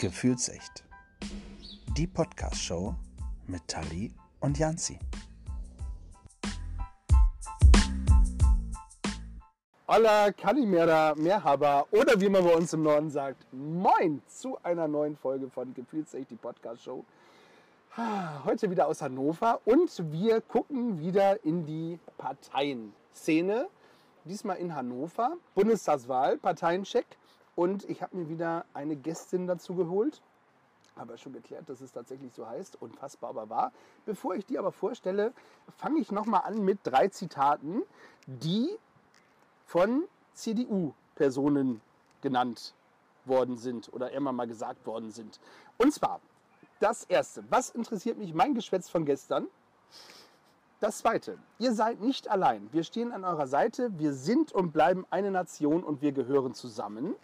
Gefühlsecht. Die Podcast-Show mit Tali und Janzi. Hola, Kalimera, Merhaba oder wie man bei uns im Norden sagt, Moin zu einer neuen Folge von Gefühlsecht, die Podcast-Show. Heute wieder aus Hannover und wir gucken wieder in die Parteienszene. Diesmal in Hannover, Bundestagswahl, Parteiencheck. Und ich habe mir wieder eine Gästin dazu geholt. Habe ja schon geklärt, dass es tatsächlich so heißt. Unfassbar aber wahr. Bevor ich die aber vorstelle, fange ich nochmal an mit drei Zitaten, die von CDU-Personen genannt worden sind oder immer mal gesagt worden sind. Und zwar das erste, was interessiert mich mein Geschwätz von gestern? Das zweite, ihr seid nicht allein. Wir stehen an eurer Seite. Wir sind und bleiben eine Nation und wir gehören zusammen.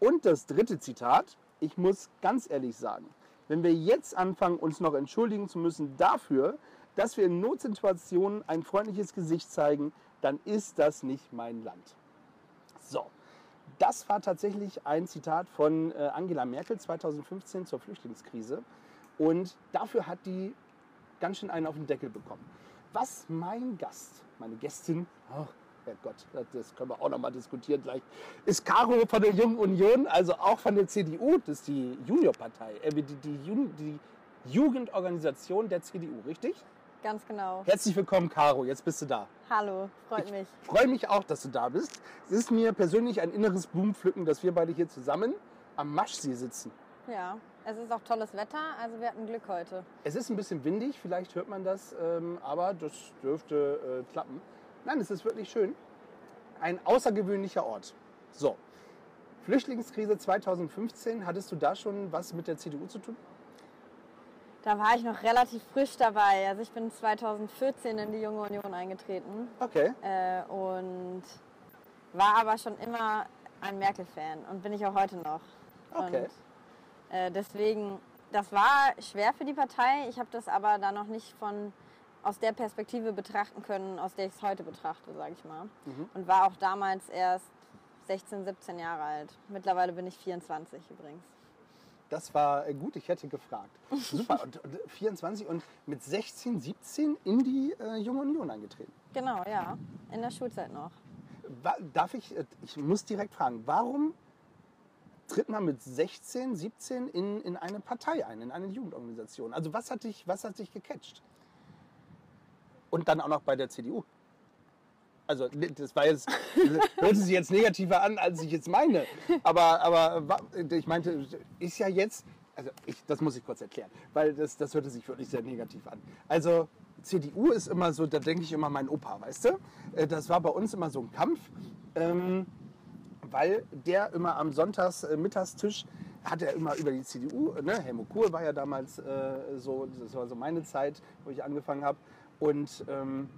Und das dritte Zitat, ich muss ganz ehrlich sagen, wenn wir jetzt anfangen, uns noch entschuldigen zu müssen dafür, dass wir in Notsituationen ein freundliches Gesicht zeigen, dann ist das nicht mein Land. So, das war tatsächlich ein Zitat von äh, Angela Merkel 2015 zur Flüchtlingskrise. Und dafür hat die ganz schön einen auf den Deckel bekommen. Was mein Gast, meine Gästin, oh, Herrgott, das können wir auch noch mal diskutieren gleich, ist Caro von der Jungen Union, also auch von der CDU, das ist die Juniorpartei, äh, die, die, die Jugendorganisation der CDU, richtig? Ganz genau. Herzlich willkommen, Caro. Jetzt bist du da. Hallo, freut mich. Ich freue mich auch, dass du da bist. Es ist mir persönlich ein inneres Blumenpflücken, dass wir beide hier zusammen am Maschsee sitzen. Ja, es ist auch tolles Wetter, also wir hatten Glück heute. Es ist ein bisschen windig, vielleicht hört man das, ähm, aber das dürfte äh, klappen. Nein, es ist wirklich schön. Ein außergewöhnlicher Ort. So, Flüchtlingskrise 2015, hattest du da schon was mit der CDU zu tun? Da war ich noch relativ frisch dabei. Also ich bin 2014 in die Junge Union eingetreten. Okay. Äh, und war aber schon immer ein Merkel-Fan und bin ich auch heute noch. Okay. Und, äh, deswegen, das war schwer für die Partei. Ich habe das aber da noch nicht von aus der Perspektive betrachten können, aus der ich es heute betrachte, sage ich mal. Mhm. Und war auch damals erst 16, 17 Jahre alt. Mittlerweile bin ich 24 übrigens. Das war äh, gut, ich hätte gefragt. Super, und, und 24 und mit 16, 17 in die äh, Junge Union eingetreten. Genau, ja. In der Schulzeit noch. Wa- Darf ich, äh, ich muss direkt fragen, warum tritt man mit 16, 17 in, in eine Partei ein, in eine Jugendorganisation? Also was hat dich, was hat dich gecatcht? Und dann auch noch bei der CDU. Also das war jetzt, hörte sich jetzt negativer an, als ich jetzt meine. Aber, aber ich meinte, ist ja jetzt, also ich, das muss ich kurz erklären, weil das, das hörte sich wirklich sehr negativ an. Also CDU ist immer so, da denke ich immer mein Opa, weißt du? Äh, Das war bei uns immer so ein Kampf, ähm, weil der immer am Sonntags äh, hat er immer über die CDU, ne? Helmut Kohl war ja damals äh, so, das war so meine Zeit, wo ich angefangen habe. Und ähm,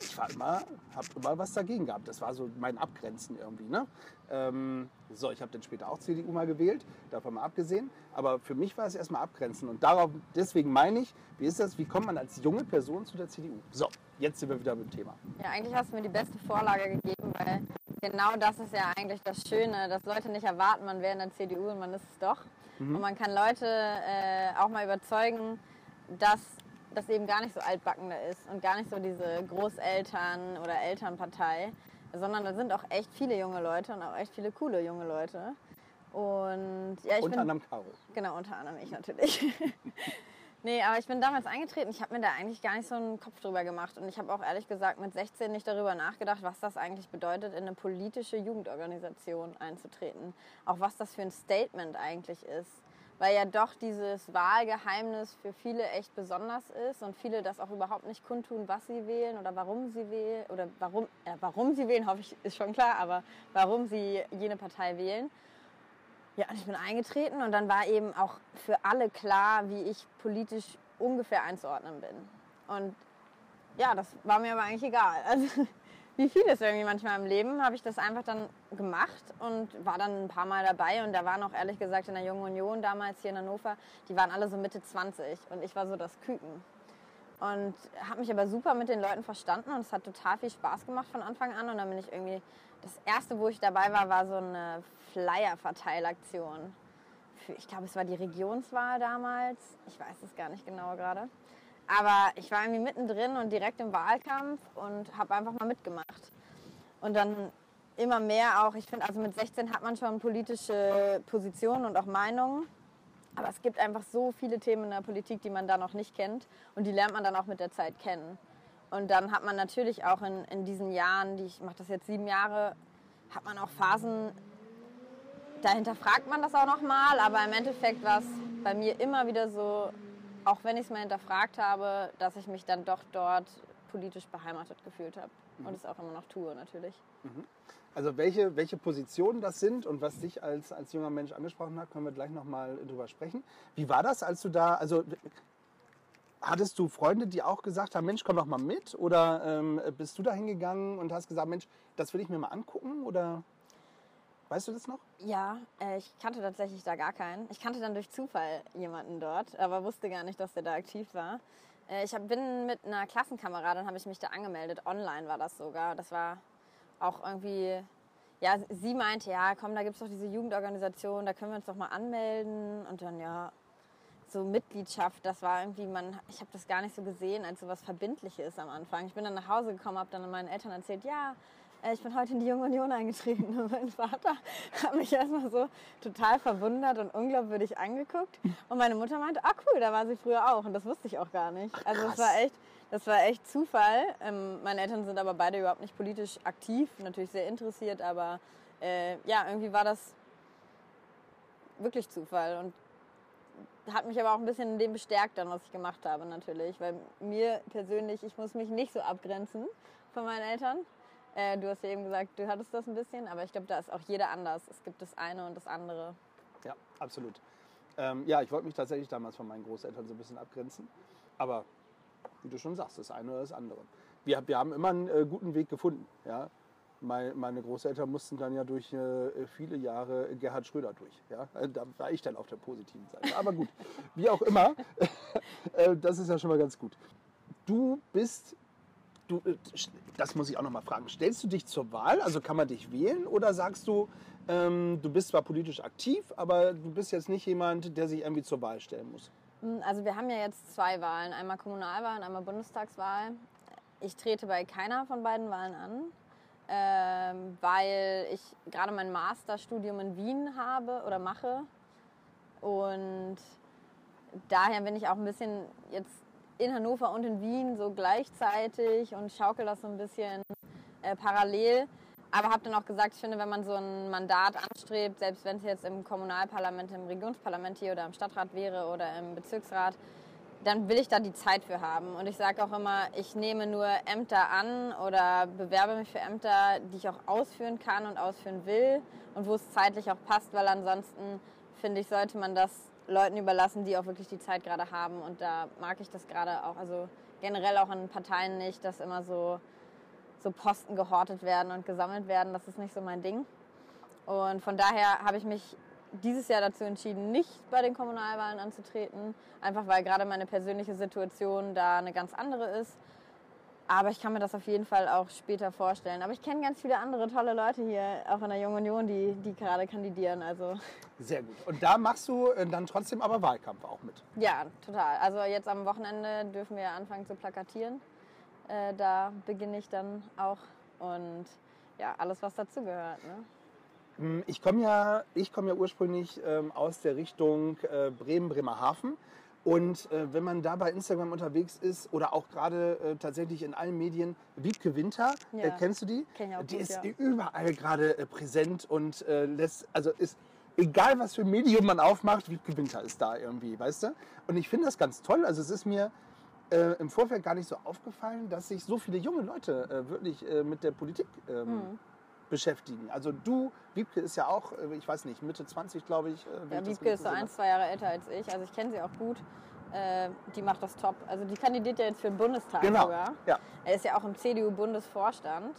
ich war immer, habe immer was dagegen gehabt. Das war so mein Abgrenzen irgendwie. Ne? Ähm, so, ich habe dann später auch CDU mal gewählt, davon mal abgesehen. Aber für mich war es erstmal abgrenzen. Und darauf, deswegen meine ich, wie ist das, wie kommt man als junge Person zu der CDU? So, jetzt sind wir wieder beim Thema. Ja, eigentlich hast du mir die beste Vorlage gegeben, weil genau das ist ja eigentlich das Schöne, dass Leute nicht erwarten, man wäre in der CDU und man ist es doch. Und man kann Leute äh, auch mal überzeugen, dass das eben gar nicht so altbacken da ist und gar nicht so diese Großeltern- oder Elternpartei, sondern da sind auch echt viele junge Leute und auch echt viele coole junge Leute. Und ja, ich Unter bin, anderem Caro. Genau, unter anderem ich natürlich. nee, aber ich bin damals eingetreten. Ich habe mir da eigentlich gar nicht so einen Kopf drüber gemacht. Und ich habe auch ehrlich gesagt mit 16 nicht darüber nachgedacht, was das eigentlich bedeutet, in eine politische Jugendorganisation einzutreten. Auch was das für ein Statement eigentlich ist. Weil ja doch dieses Wahlgeheimnis für viele echt besonders ist und viele das auch überhaupt nicht kundtun, was sie wählen oder warum sie wählen. Oder warum, äh, warum sie wählen, hoffe ich, ist schon klar, aber warum sie jene Partei wählen. Ja, und ich bin eingetreten und dann war eben auch für alle klar, wie ich politisch ungefähr einzuordnen bin. Und ja, das war mir aber eigentlich egal. Also, wie vieles irgendwie manchmal im Leben, habe ich das einfach dann gemacht und war dann ein paar Mal dabei. Und da waren auch ehrlich gesagt in der Jungen Union damals hier in Hannover, die waren alle so Mitte 20 und ich war so das Küken. Und habe mich aber super mit den Leuten verstanden und es hat total viel Spaß gemacht von Anfang an. Und dann bin ich irgendwie, das erste, wo ich dabei war, war so eine Flyer-Verteilaktion ich glaube, es war die Regionswahl damals. Ich weiß es gar nicht genau gerade. Aber ich war irgendwie mittendrin und direkt im Wahlkampf und habe einfach mal mitgemacht. Und dann immer mehr auch, ich finde, also mit 16 hat man schon politische Positionen und auch Meinungen. Aber es gibt einfach so viele Themen in der Politik, die man da noch nicht kennt. Und die lernt man dann auch mit der Zeit kennen. Und dann hat man natürlich auch in, in diesen Jahren, die ich mache das jetzt sieben Jahre, hat man auch Phasen, da hinterfragt man das auch nochmal. Aber im Endeffekt war es bei mir immer wieder so, auch wenn ich es mal hinterfragt habe, dass ich mich dann doch dort politisch beheimatet gefühlt habe. Mhm. Und es auch immer noch tue natürlich. Also welche, welche Positionen das sind und was dich als, als junger Mensch angesprochen hat, können wir gleich nochmal drüber sprechen. Wie war das, als du da, also hattest du Freunde, die auch gesagt haben, Mensch, komm doch mal mit? Oder ähm, bist du da hingegangen und hast gesagt, Mensch, das will ich mir mal angucken? Oder weißt du das noch? Ja, äh, ich kannte tatsächlich da gar keinen. Ich kannte dann durch Zufall jemanden dort, aber wusste gar nicht, dass der da aktiv war. Äh, ich bin mit einer Klassenkameradin, habe ich mich da angemeldet. Online war das sogar. Das war auch irgendwie, ja, sie meinte, ja, komm, da gibt es doch diese Jugendorganisation, da können wir uns doch mal anmelden. Und dann, ja, so Mitgliedschaft, das war irgendwie, man, ich habe das gar nicht so gesehen als so was Verbindliches am Anfang. Ich bin dann nach Hause gekommen, habe dann meinen Eltern erzählt, ja, ich bin heute in die Junge Union eingetreten. Und mein Vater hat mich erstmal so total verwundert und unglaubwürdig angeguckt. Und meine Mutter meinte, ah cool, da war sie früher auch. Und das wusste ich auch gar nicht. Also es krass. war echt, das war echt Zufall. Ähm, meine Eltern sind aber beide überhaupt nicht politisch aktiv, natürlich sehr interessiert, aber äh, ja, irgendwie war das wirklich Zufall. Und hat mich aber auch ein bisschen in dem bestärkt dann, was ich gemacht habe natürlich. Weil mir persönlich, ich muss mich nicht so abgrenzen von meinen Eltern. Äh, du hast ja eben gesagt, du hattest das ein bisschen, aber ich glaube, da ist auch jeder anders. Es gibt das eine und das andere. Ja, absolut. Ähm, ja, ich wollte mich tatsächlich damals von meinen Großeltern so ein bisschen abgrenzen. Aber wie du schon sagst, das eine oder das andere. Wir, wir haben immer einen äh, guten Weg gefunden. Ja? Mein, meine Großeltern mussten dann ja durch äh, viele Jahre Gerhard Schröder durch. Ja? Äh, Da war ich dann auf der positiven Seite. Aber gut, wie auch immer, äh, das ist ja schon mal ganz gut. Du bist, du, äh, das muss ich auch noch mal fragen, stellst du dich zur Wahl? Also kann man dich wählen? Oder sagst du, ähm, du bist zwar politisch aktiv, aber du bist jetzt nicht jemand, der sich irgendwie zur Wahl stellen muss? Hm, Also wir haben ja jetzt zwei Wahlen, einmal Kommunalwahl und einmal Bundestagswahl. Ich trete bei keiner von beiden Wahlen an, ähm, weil ich gerade mein Masterstudium in Wien habe oder mache. Und daher bin ich auch ein bisschen jetzt in Hannover und in Wien so gleichzeitig und schaukel das so ein bisschen äh, parallel. Aber habe dann auch gesagt, ich finde, wenn man so ein Mandat anstrebt, selbst wenn es jetzt im Kommunalparlament, im Regionsparlament hier oder im Stadtrat wäre oder im Bezirksrat, dann will ich da die Zeit für haben. Und ich sage auch immer, ich nehme nur Ämter an oder bewerbe mich für Ämter, die ich auch ausführen kann und ausführen will und wo es zeitlich auch passt, weil ansonsten finde ich, sollte man das Leuten überlassen, die auch wirklich die Zeit gerade haben. Und da mag ich das gerade auch, also generell auch in Parteien nicht, dass immer so, so Posten gehortet werden und gesammelt werden. Das ist nicht so mein Ding. Und von daher habe ich mich dieses Jahr dazu entschieden, nicht bei den Kommunalwahlen anzutreten. Einfach weil gerade meine persönliche Situation da eine ganz andere ist. Aber ich kann mir das auf jeden Fall auch später vorstellen. Aber ich kenne ganz viele andere tolle Leute hier, auch in der Jungen Union, die, die gerade kandidieren. Also Sehr gut. Und da machst du äh, dann trotzdem aber Wahlkampf auch mit. ja, total. Also jetzt am Wochenende dürfen wir anfangen zu plakatieren. Äh, da beginne ich dann auch. Und ja, alles, was dazugehört. Ne? Hm, Ich komme ja, ich komme ja ursprünglich ähm, aus der Richtung äh, Bremen, Bremerhaven. Und äh, wenn man da bei Instagram unterwegs ist oder auch gerade äh, tatsächlich in allen Medien, Wiebke Winter, äh, Ja. kennst du die? Kenn ich auch die gut, ist ja. überall gerade äh, präsent und äh, lässt, also ist egal was für ein Medium man aufmacht, Wiebke Winter ist da irgendwie, weißt du? Und ich finde das ganz toll. Also es ist mir äh, im Vorfeld gar nicht so aufgefallen, dass sich so viele junge Leute äh, wirklich äh, mit der Politik ähm, Mhm. Beschäftigen. Also du, Wiebke ist ja auch, äh, ich weiß nicht, Mitte 20, glaube ich. äh, Ja, ich Wiebke ist so ein, zwei Jahre älter als ich. Also ich kenne sie auch gut. Äh, die macht das top. Also die kandidiert ja jetzt für den Bundestag Genau. sogar. Ja. Er ist ja auch im CDU-Bundesvorstand.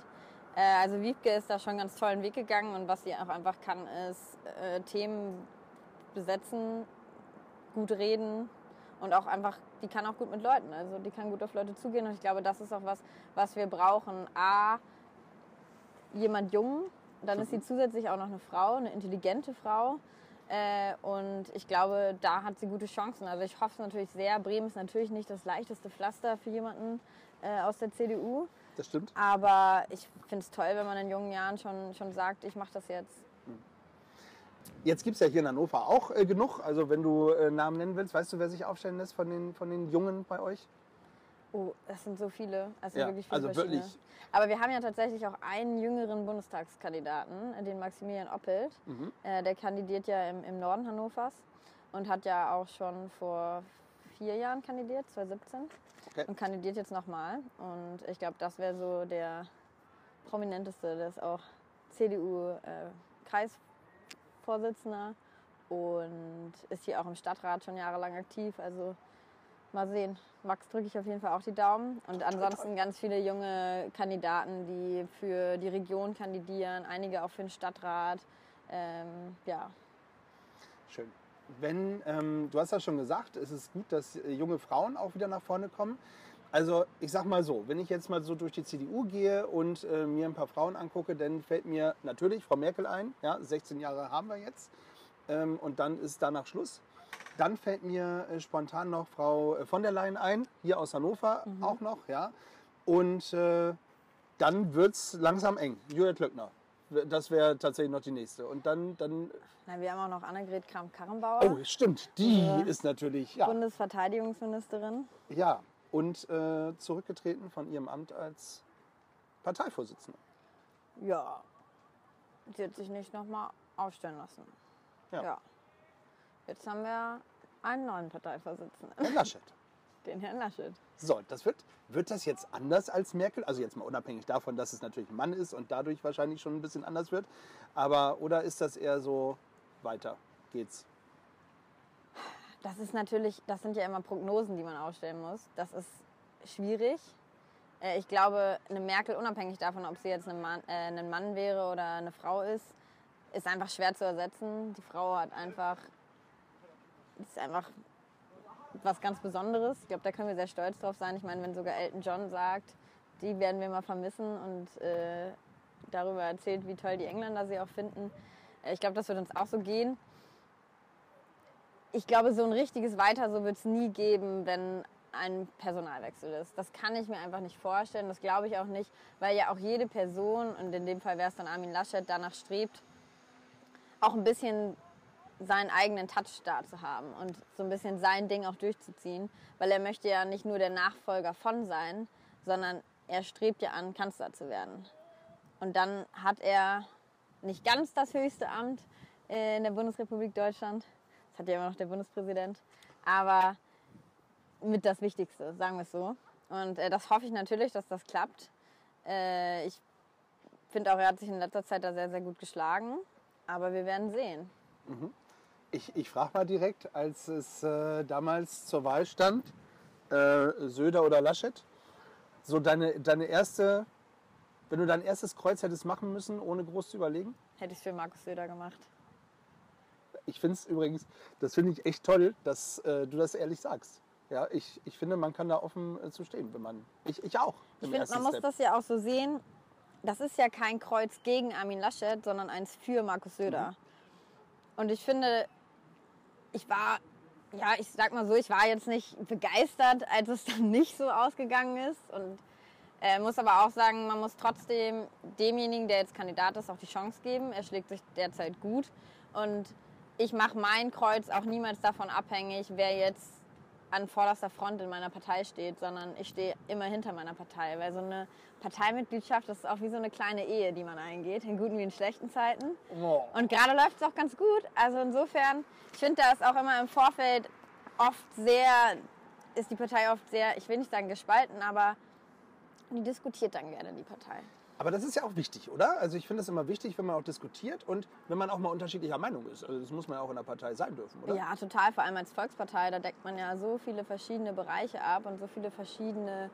Äh, also Wiebke ist da schon einen ganz tollen Weg gegangen und was sie auch einfach kann, ist äh, Themen besetzen, gut reden und auch einfach, die kann auch gut mit Leuten. Also die kann gut auf Leute zugehen und ich glaube, das ist auch was, was wir brauchen. A, jemand jung, dann ist sie zusätzlich auch noch eine Frau, eine intelligente Frau. Äh, und ich glaube, da hat sie gute Chancen. Also ich hoffe es natürlich sehr. Bremen ist natürlich nicht das leichteste Pflaster für jemanden äh, aus der CDU. Das stimmt. Aber ich finde es toll, wenn man in jungen Jahren schon, schon sagt, ich mache das jetzt. Jetzt gibt es ja hier in Hannover auch äh, genug. Also wenn du äh, Namen nennen willst, weißt du, wer sich aufstellen lässt von den, von den Jungen bei euch? Oh, das sind so viele. Sind Ja, wirklich viele also verschiedene. wirklich. Aber wir haben ja tatsächlich auch einen jüngeren Bundestagskandidaten, äh, den Maximilian Oppelt. Mhm. Äh, der kandidiert ja im, im Norden Hannovers und hat ja auch schon vor vier Jahren kandidiert, 2017. Okay. Und kandidiert jetzt nochmal. Und ich glaube, das wäre so der prominenteste. Der ist auch CDU-Kreisvorsitzender und ist hier auch im Stadtrat schon jahrelang aktiv. Also mal sehen. Max drücke ich auf jeden Fall auch die Daumen. Und ansonsten ganz viele junge Kandidaten, die für die Region kandidieren, einige auch für den Stadtrat. Ähm, ja, Schön. Wenn, ähm, du hast ja schon gesagt, es ist gut, dass junge Frauen auch wieder nach vorne kommen. Also ich sag mal so, wenn ich jetzt mal so durch die CDU gehe und äh, mir ein paar Frauen angucke, dann fällt mir natürlich Frau Merkel ein. Ja, 16 Jahre haben wir jetzt. Ähm, und dann ist danach Schluss. Dann fällt mir äh, spontan noch Frau äh, von der Leyen ein, hier aus Hannover auch noch. Ja. Und äh, dann wird es langsam eng. Julia Klöckner. Das wäre tatsächlich noch die nächste. Und dann, dann Na, wir haben auch noch Annegret Kramp-Karrenbauer, Oh, stimmt. Die Ja. ist natürlich, ja. Bundesverteidigungsministerin. ja. Und äh, zurückgetreten von ihrem Amt als Parteivorsitzende. Ja, sie hat sich nicht nochmal aufstellen lassen. Ja. Jetzt haben wir einen neuen Parteivorsitzenden, Herr Laschet. den Herrn Laschet. So, das wird, wird das jetzt anders als Merkel? Also jetzt mal unabhängig davon, dass es natürlich ein Mann ist und dadurch wahrscheinlich schon ein bisschen anders wird. Aber, oder ist das eher so, weiter geht's? Das ist natürlich, das sind ja immer Prognosen, die man aufstellen muss. Das ist schwierig. Äh, Ich glaube, eine Merkel, unabhängig davon, ob sie jetzt ein Mann, äh, ein Mann wäre oder eine Frau ist, ist einfach schwer zu ersetzen. Die Frau hat einfach, ist einfach was ganz Besonderes. Ich glaube, da können wir sehr stolz drauf sein. Ich meine, wenn sogar Elton John sagt, die werden wir mal vermissen und äh, darüber erzählt, wie toll die Engländer sie auch finden. Äh, Ich glaube, das wird uns auch so gehen ich glaube, so ein richtiges Weiter so wird es nie geben, wenn ein Personalwechsel ist. Das kann ich mir einfach nicht vorstellen. Das glaube ich auch nicht, weil ja auch jede Person, und in dem Fall wäre es dann Armin Laschet, danach strebt, auch ein bisschen seinen eigenen Touch da zu haben und so ein bisschen sein Ding auch durchzuziehen, weil er möchte ja nicht nur der Nachfolger von sein, sondern er strebt ja an, Kanzler zu werden. Und dann hat er nicht ganz das höchste Amt äh, in der Bundesrepublik Deutschland, das hat ja immer noch der Bundespräsident, aber mit das Wichtigste, sagen wir es so. Und äh, das hoffe ich natürlich, dass das klappt. Äh, ich finde auch, er hat sich in letzter Zeit da sehr, sehr gut geschlagen, aber wir werden sehen. Ich, ich frage mal direkt, als es äh, damals zur Wahl stand, äh, Söder oder Laschet, so deine, deine erste, wenn du dein erstes Kreuz hättest machen müssen, ohne groß zu überlegen? Hätte ich für Markus Söder gemacht. Ich finde es übrigens, das finde ich echt toll, dass äh, du das ehrlich sagst. Ja, ich, ich finde, man kann da offen äh, zu stehen, wenn man. Ich, ich auch. Ich finde, man muss Step. das ja auch so sehen. Das ist ja kein Kreuz gegen Armin Laschet, sondern eins für Markus Söder. Mhm. Und ich finde, ich war, ja, ich sag mal so, ich war jetzt nicht begeistert, als es dann nicht so ausgegangen ist. Und äh, muss aber auch sagen, man muss trotzdem demjenigen, der jetzt Kandidat ist, auch die Chance geben. Er schlägt sich derzeit gut. Und ich mache mein Kreuz auch niemals davon abhängig, wer jetzt an vorderster Front in meiner Partei steht, sondern ich stehe immer hinter meiner Partei. Weil so eine Parteimitgliedschaft, das ist auch wie so eine kleine Ehe, die man eingeht, in guten wie in schlechten Zeiten. Oh. Und gerade läuft es auch ganz gut. Also insofern, ich finde, da ist auch immer im Vorfeld oft sehr, ist die Partei oft sehr, ich will nicht sagen gespalten, aber die diskutiert dann gerne die Partei. Aber das ist ja auch wichtig, oder? Also ich finde es immer wichtig, wenn man auch diskutiert und wenn man auch mal unterschiedlicher Meinung ist. Also das muss man ja auch in der Partei sein dürfen, oder? Ja, total. Vor allem als Volkspartei, da deckt man ja so viele verschiedene Bereiche ab und so viele verschiedene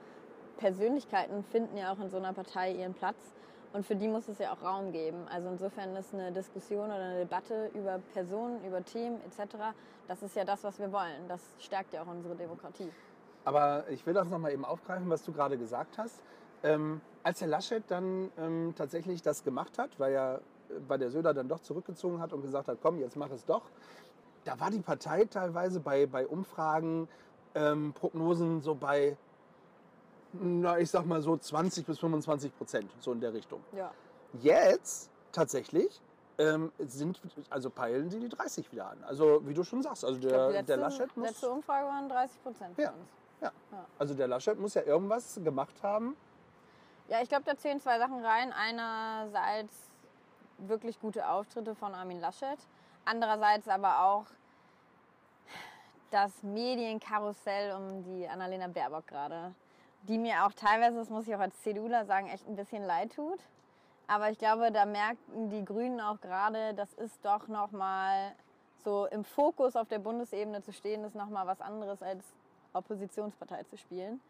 Persönlichkeiten finden ja auch in so einer Partei ihren Platz. Und für die muss es ja auch Raum geben. Also insofern ist eine Diskussion oder eine Debatte über Personen, über Themen etc., das ist ja das, was wir wollen. Das stärkt ja auch unsere Demokratie. Aber ich will das nochmal eben aufgreifen, was du gerade gesagt hast. Ähm, als Herr Laschet dann ähm, tatsächlich das gemacht hat, weil ja weil der Söder dann doch zurückgezogen hat und gesagt hat, komm, jetzt mach es doch. Da war die Partei teilweise bei, bei Umfragen, ähm, Prognosen so bei, na, ich sag mal so 20 bis 25 Prozent, so in der Richtung. Ja. Jetzt tatsächlich ähm, sind, also peilen sie die 30 wieder an. Also wie du schon sagst, also glaub, der, die letzte, der Laschet muss. letzte Umfrage waren 30 Prozent für Ja. uns. Ja. Ja. Also der Laschet muss ja irgendwas gemacht haben. Ja, ich glaube, da zählen zwei Sachen rein. Einerseits wirklich gute Auftritte von Armin Laschet. Andererseits aber auch das Medienkarussell um die Annalena Baerbock gerade. Die mir auch teilweise, das muss ich auch als CDUler sagen, echt ein bisschen leid tut. Aber ich glaube, da merken die Grünen auch gerade, das ist doch nochmal so im Fokus auf der Bundesebene zu stehen, ist nochmal was anderes als Oppositionspartei zu spielen.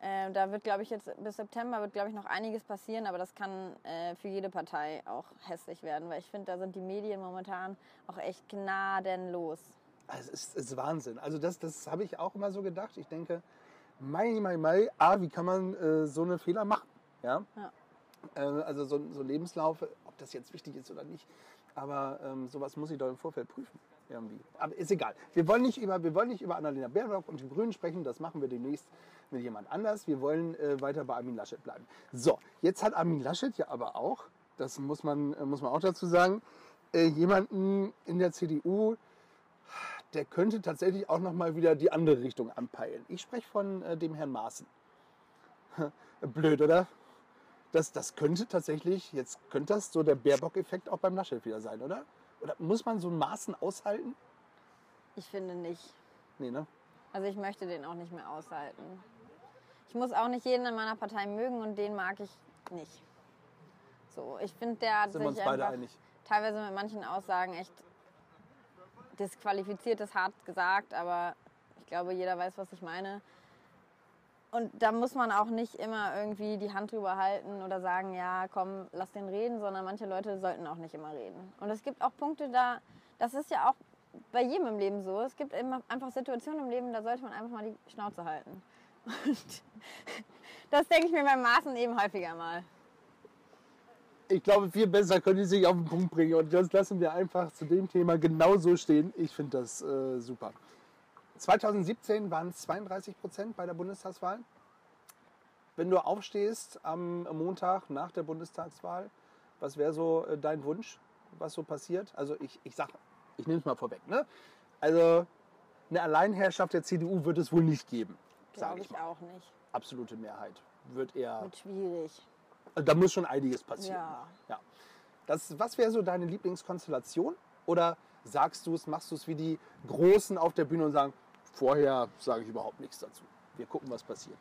Äh, da wird, glaube ich, jetzt bis September wird, glaube ich, noch einiges passieren, aber das kann äh, für jede Partei auch hässlich werden, weil ich finde, da sind die Medien momentan auch echt gnadenlos. Also es ist, ist Wahnsinn. Also das, das habe ich auch immer so gedacht. Ich denke, mei, mei, mei, ah, wie kann man äh, so eine Fehler machen? Ja? Ja. Äh, also so, so Lebenslauf, ob das jetzt wichtig ist oder nicht. Aber ähm, sowas muss ich doch im Vorfeld prüfen. Irgendwie. Aber ist egal. Wir wollen nicht über, wir wollen nicht über Annalena Baerbock und die Grünen sprechen. Das machen wir demnächst mit jemand anders. Wir wollen äh, weiter bei Armin Laschet bleiben. So, jetzt hat Armin Laschet ja aber auch, das muss man, äh, muss man auch dazu sagen, äh, jemanden in der CDU, der könnte tatsächlich auch noch mal wieder die andere Richtung anpeilen. Ich spreche von äh, dem Herrn Maaßen. Blöd, oder? Das, das könnte tatsächlich, jetzt könnte das so der Baerbock-Effekt auch beim Laschet wieder sein, oder? Oder muss man so ein Maßen aushalten? Ich finde nicht. Nee, ne? Also ich möchte den auch nicht mehr aushalten. Ich muss auch nicht jeden in meiner Partei mögen und den mag ich nicht. So, ich finde, der hat Sind sich einfach einig. teilweise mit manchen Aussagen echt disqualifiziert, ist hart gesagt, aber ich glaube, jeder weiß, was ich meine. Und da muss man auch nicht immer irgendwie die Hand drüber halten oder sagen, ja, komm, lass den reden, sondern manche Leute sollten auch nicht immer reden. Und es gibt auch Punkte da, das ist ja auch bei jedem im Leben so. Es gibt immer einfach Situationen im Leben, da sollte man einfach mal die Schnauze halten. Und das denke ich mir beim Maßen eben häufiger mal. Ich glaube, viel besser können die sich auf den Punkt bringen. Und das lassen wir einfach zu dem Thema genau so stehen. Ich finde das äh, super. 2017 waren es 32 Prozent bei der Bundestagswahl. Wenn du aufstehst am Montag nach der Bundestagswahl, was wäre so äh, dein Wunsch, was so passiert? Also ich, ich sag, ich nehme es mal vorweg. Ne? Also eine Alleinherrschaft der CDU wird es wohl nicht geben, Glaube ich ich auch nicht. Absolute Mehrheit wird eher. Wird schwierig. Da muss schon einiges passieren. Ja. ja. Das, was wäre so deine Lieblingskonstellation? Oder sagst du es, machst du es wie die Großen auf der Bühne und sagen, vorher sage ich überhaupt nichts dazu. Wir gucken, was passiert.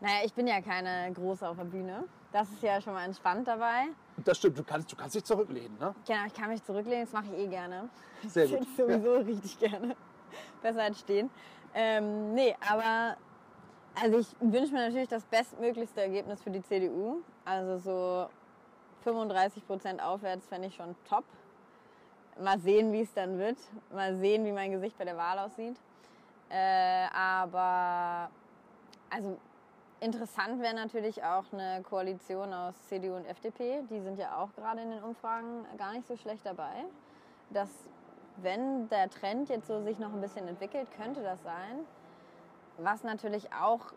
Naja, ich bin ja keine Große auf der Bühne. Das ist ja schon mal entspannt dabei. Das stimmt, du kannst, du kannst dich zurücklehnen. Ne? Genau, ich kann mich zurücklehnen, das mache ich eh gerne. Sehr Ich gut. sitze sowieso richtig gerne. Besser als stehen. Ähm, nee, aber also ich wünsche mir natürlich das bestmöglichste Ergebnis für die CDU. Also so 35 Prozent aufwärts fände ich schon top. Mal sehen, wie es dann wird. Mal sehen, wie mein Gesicht bei der Wahl aussieht. Äh, aber also interessant wäre natürlich auch eine Koalition aus CDU und FDP. Die sind ja auch gerade in den Umfragen gar nicht so schlecht dabei. Dass, wenn der Trend jetzt so sich noch ein bisschen entwickelt, könnte das sein. Was natürlich auch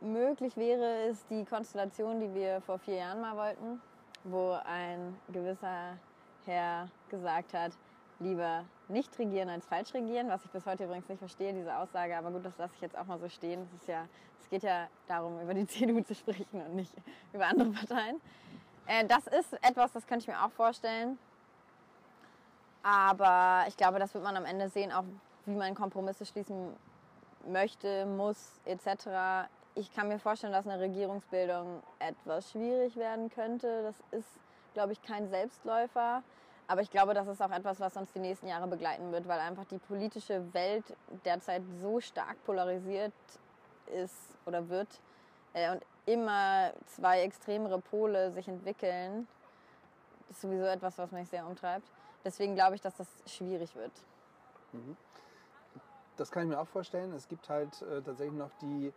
möglich wäre, ist die Konstellation, die wir vor vier Jahren mal wollten, wo ein gewisser Herr gesagt hat, lieber nicht regieren als falsch regieren, was ich bis heute übrigens nicht verstehe, diese Aussage, aber gut, das lasse ich jetzt auch mal so stehen. Es, ja, geht ja darum, über die CDU zu sprechen und nicht über andere Parteien. Äh, das ist etwas, das könnte ich mir auch vorstellen. Aber ich glaube, das wird man am Ende sehen, auch wie man Kompromisse schließen möchte, muss, etc. Ich kann mir vorstellen, dass eine Regierungsbildung etwas schwierig werden könnte. Das ist, glaube ich, kein Selbstläufer. Aber ich glaube, das ist auch etwas, was uns die nächsten Jahre begleiten wird, weil einfach die politische Welt derzeit so stark polarisiert ist oder wird äh, und immer zwei extremere Pole sich entwickeln. Das ist sowieso etwas, was mich sehr umtreibt. Deswegen glaube ich, dass das schwierig wird. Das kann ich mir auch vorstellen. Es gibt halt äh, tatsächlich noch die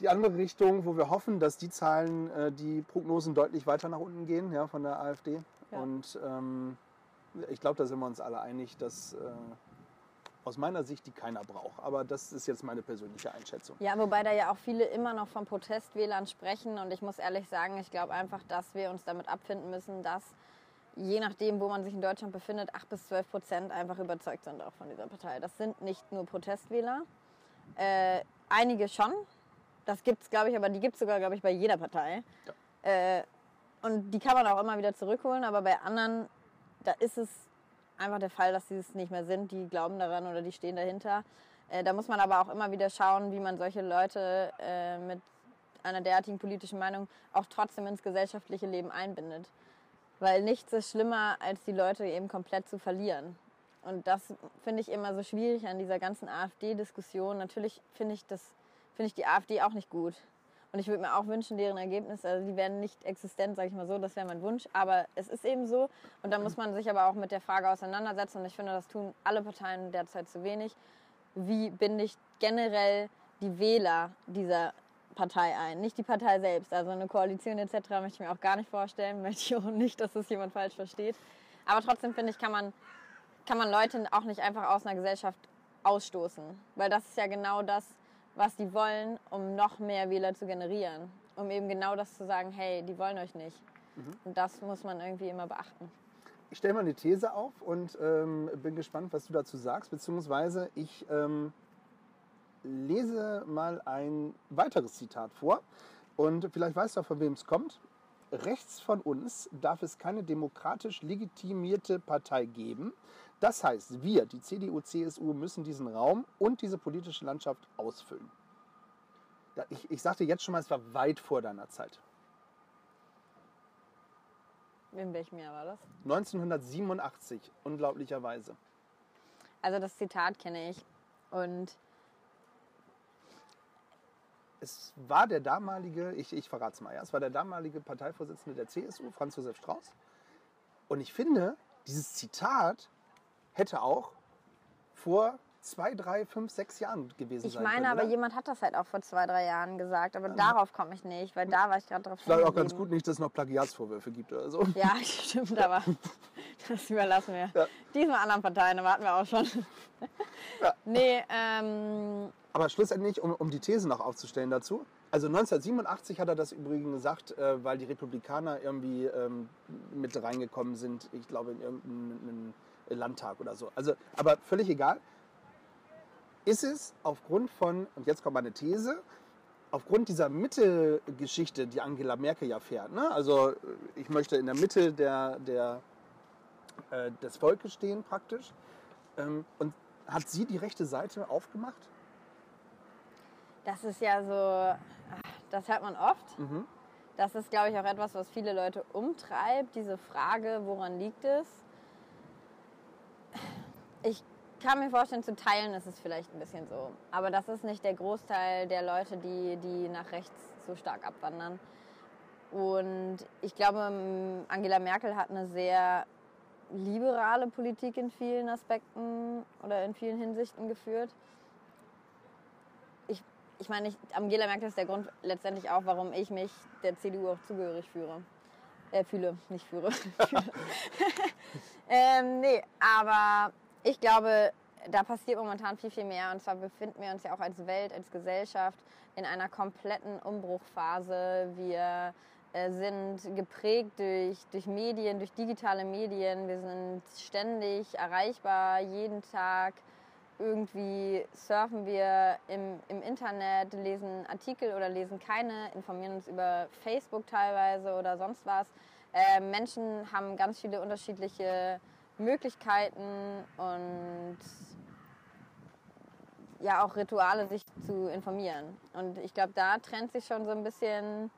die andere Richtung, wo wir hoffen, dass die Zahlen, äh, die Prognosen deutlich weiter nach unten gehen, ja, von der AfD. Ja. Und ähm, ich glaube, da sind wir uns alle einig, dass äh, aus meiner Sicht die keiner braucht. Aber das ist jetzt meine persönliche Einschätzung. Ja, wobei da ja auch viele immer noch von Protestwählern sprechen. Und ich muss ehrlich sagen, ich glaube einfach, dass wir uns damit abfinden müssen, dass je nachdem, wo man sich in Deutschland befindet, 8 bis 12 Prozent einfach überzeugt sind auch von dieser Partei. Das sind nicht nur Protestwähler. Äh, einige schon. Das gibt es, glaube ich, aber die gibt es sogar, glaube ich, bei jeder Partei. Äh, und die kann man auch immer wieder zurückholen. Aber bei anderen, da ist es einfach der Fall, dass sie es nicht mehr sind. Die glauben daran oder die stehen dahinter. Äh, da muss man aber auch immer wieder schauen, wie man solche Leute äh, mit einer derartigen politischen Meinung auch trotzdem ins gesellschaftliche Leben einbindet. Weil nichts ist schlimmer, als die Leute eben komplett zu verlieren. Und das finde ich immer so schwierig an dieser ganzen AfD-Diskussion. Natürlich finde ich, das, ich die AfD auch nicht gut. Und ich würde mir auch wünschen, deren Ergebnisse, also die werden nicht existent, sage ich mal so, das wäre mein Wunsch. Aber es ist eben so. Und da muss man sich aber auch mit der Frage auseinandersetzen. Und ich finde, das tun alle Parteien derzeit zu wenig. Wie binde ich generell die Wähler dieser Partei ein, nicht die Partei selbst. Also eine Koalition etc. möchte ich mir auch gar nicht vorstellen, möchte ich auch nicht, dass das jemand falsch versteht. Aber trotzdem finde ich, kann man, kann man Leute auch nicht einfach aus einer Gesellschaft ausstoßen. Weil das ist ja genau das, was die wollen, um noch mehr Wähler zu generieren. Um eben genau das zu sagen, hey, die wollen euch nicht. Und das muss man irgendwie immer beachten. Ich stelle mal eine These auf und ähm, bin gespannt, was du dazu sagst. Beziehungsweise ich ähm, lese mal ein weiteres Zitat vor. Und vielleicht weißt du auch, von wem es kommt. Rechts von uns darf es keine demokratisch legitimierte Partei geben. Das heißt, wir, die CDU, CSU, müssen diesen Raum und diese politische Landschaft ausfüllen. Ich, ich sagte jetzt schon mal, es war weit vor deiner Zeit. In welchem Jahr war das? 1987, unglaublicherweise. Also das Zitat kenne ich. Und Es war der damalige, ich, ich verrate es mal, ja, es war der damalige Parteivorsitzende der CSU, Franz Josef Strauß. Und ich finde, dieses Zitat hätte auch vor zwei, drei, fünf, sechs Jahren gewesen ich sein meine können. aber, jemand hat das halt auch vor zwei, drei Jahren gesagt. Aber darauf komme ich nicht, weil da war ich gerade drauf Vielleicht auch ganz gut nicht, dass es noch Plagiatsvorwürfe gibt oder so. Ja, stimmt, aber das überlassen wir. Ja. Diesmal anderen Parteien, da warten wir auch schon. Ja. Nee, ähm, Aber schlussendlich, um, um die These noch aufzustellen dazu, also 1987 hat er das übrigens gesagt, äh, weil die Republikaner irgendwie ähm, mit reingekommen sind, ich glaube in irgendeinen Landtag oder so. Also, aber völlig egal. Ist es aufgrund von, und jetzt kommt meine These, aufgrund dieser Mitte-Geschichte, die Angela Merkel ja fährt, ne? also ich möchte in der Mitte der, der, äh, des Volkes stehen praktisch, ähm, und hat sie die rechte Seite aufgemacht? Das ist ja so, ach, das hört man oft. Mhm. Das ist, glaube ich, auch etwas, was viele Leute umtreibt, diese Frage, woran liegt es? Ich kann mir vorstellen, zu teilen ist es vielleicht ein bisschen so. Aber das ist nicht der Großteil der Leute, die, die nach rechts so stark abwandern. Und ich glaube, m, Angela Merkel hat eine sehr liberale Politik in vielen Aspekten oder in vielen Hinsichten geführt. Ich, meine, ich, Angela Merkel ist der Grund letztendlich auch, warum ich mich der CDU auch zugehörig führe. Äh, fühle, nicht führe. ähm, nee, aber ich glaube, da passiert momentan viel, viel mehr. Und zwar befinden wir uns ja auch als Welt, als Gesellschaft in einer kompletten Umbruchphase. Wir äh, sind geprägt durch, durch Medien, durch digitale Medien. Wir sind ständig erreichbar, jeden Tag. Irgendwie surfen wir im, im Internet, lesen Artikel oder lesen keine, informieren uns über Facebook teilweise oder sonst was. Äh, Menschen haben ganz viele unterschiedliche Möglichkeiten und ja auch Rituale, sich zu informieren. Und ich glaube, da trennt sich schon so ein bisschen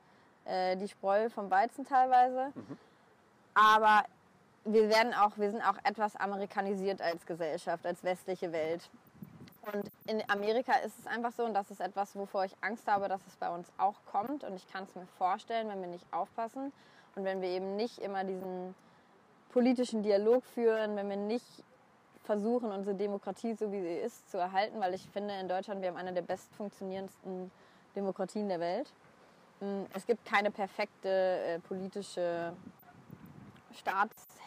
äh, die Spreu vom Weizen teilweise. Aber wir werden auch, wir sind auch etwas amerikanisiert als Gesellschaft, als westliche Welt. Und in Amerika ist es einfach so, und das ist etwas, wovor ich Angst habe, dass es bei uns auch kommt. Und ich kann es mir vorstellen, wenn wir nicht aufpassen und wenn wir eben nicht immer diesen politischen Dialog führen, wenn wir nicht versuchen, unsere Demokratie so wie sie ist zu erhalten, weil ich finde, in Deutschland, wir haben eine der best funktionierendsten Demokratien der Welt. Mm, Es gibt keine perfekte äh, politische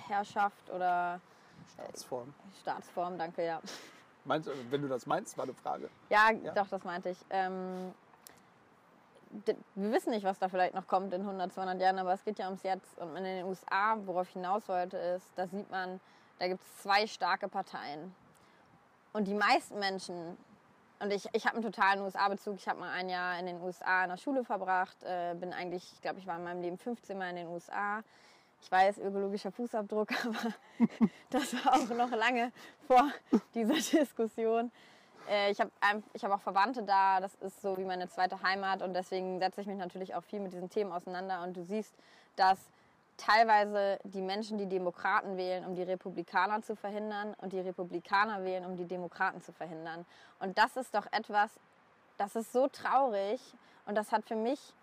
Staatsherrschaft oder Staatsform. Staatsform, danke, ja. Meinst, wenn du das meinst, war eine Frage. Ja, Ja. doch, das meinte ich. Ähm, wir wissen nicht, was da vielleicht noch kommt in 100, 200 Jahren, aber es geht ja ums Jetzt. Und in den USA, worauf ich hinaus wollte, ist, da sieht man, da gibt es zwei starke Parteien. Und die meisten Menschen, und ich, ich habe einen totalen USA-Bezug, ich habe mal ein Jahr in den USA in der Schule verbracht, äh, bin eigentlich, ich glaube, ich war in meinem Leben 15 Mal in den USA. Ich weiß, ökologischer Fußabdruck, aber das war auch noch lange vor dieser Diskussion. Äh, Ich habe ich hab auch Verwandte da, das ist so wie meine zweite Heimat und deswegen setze ich mich natürlich auch viel mit diesen Themen auseinander und du siehst, dass teilweise die Menschen die Demokraten wählen, um die Republikaner zu verhindern und die Republikaner wählen, um die Demokraten zu verhindern. Und das ist doch etwas, das ist so traurig und das hat für mich,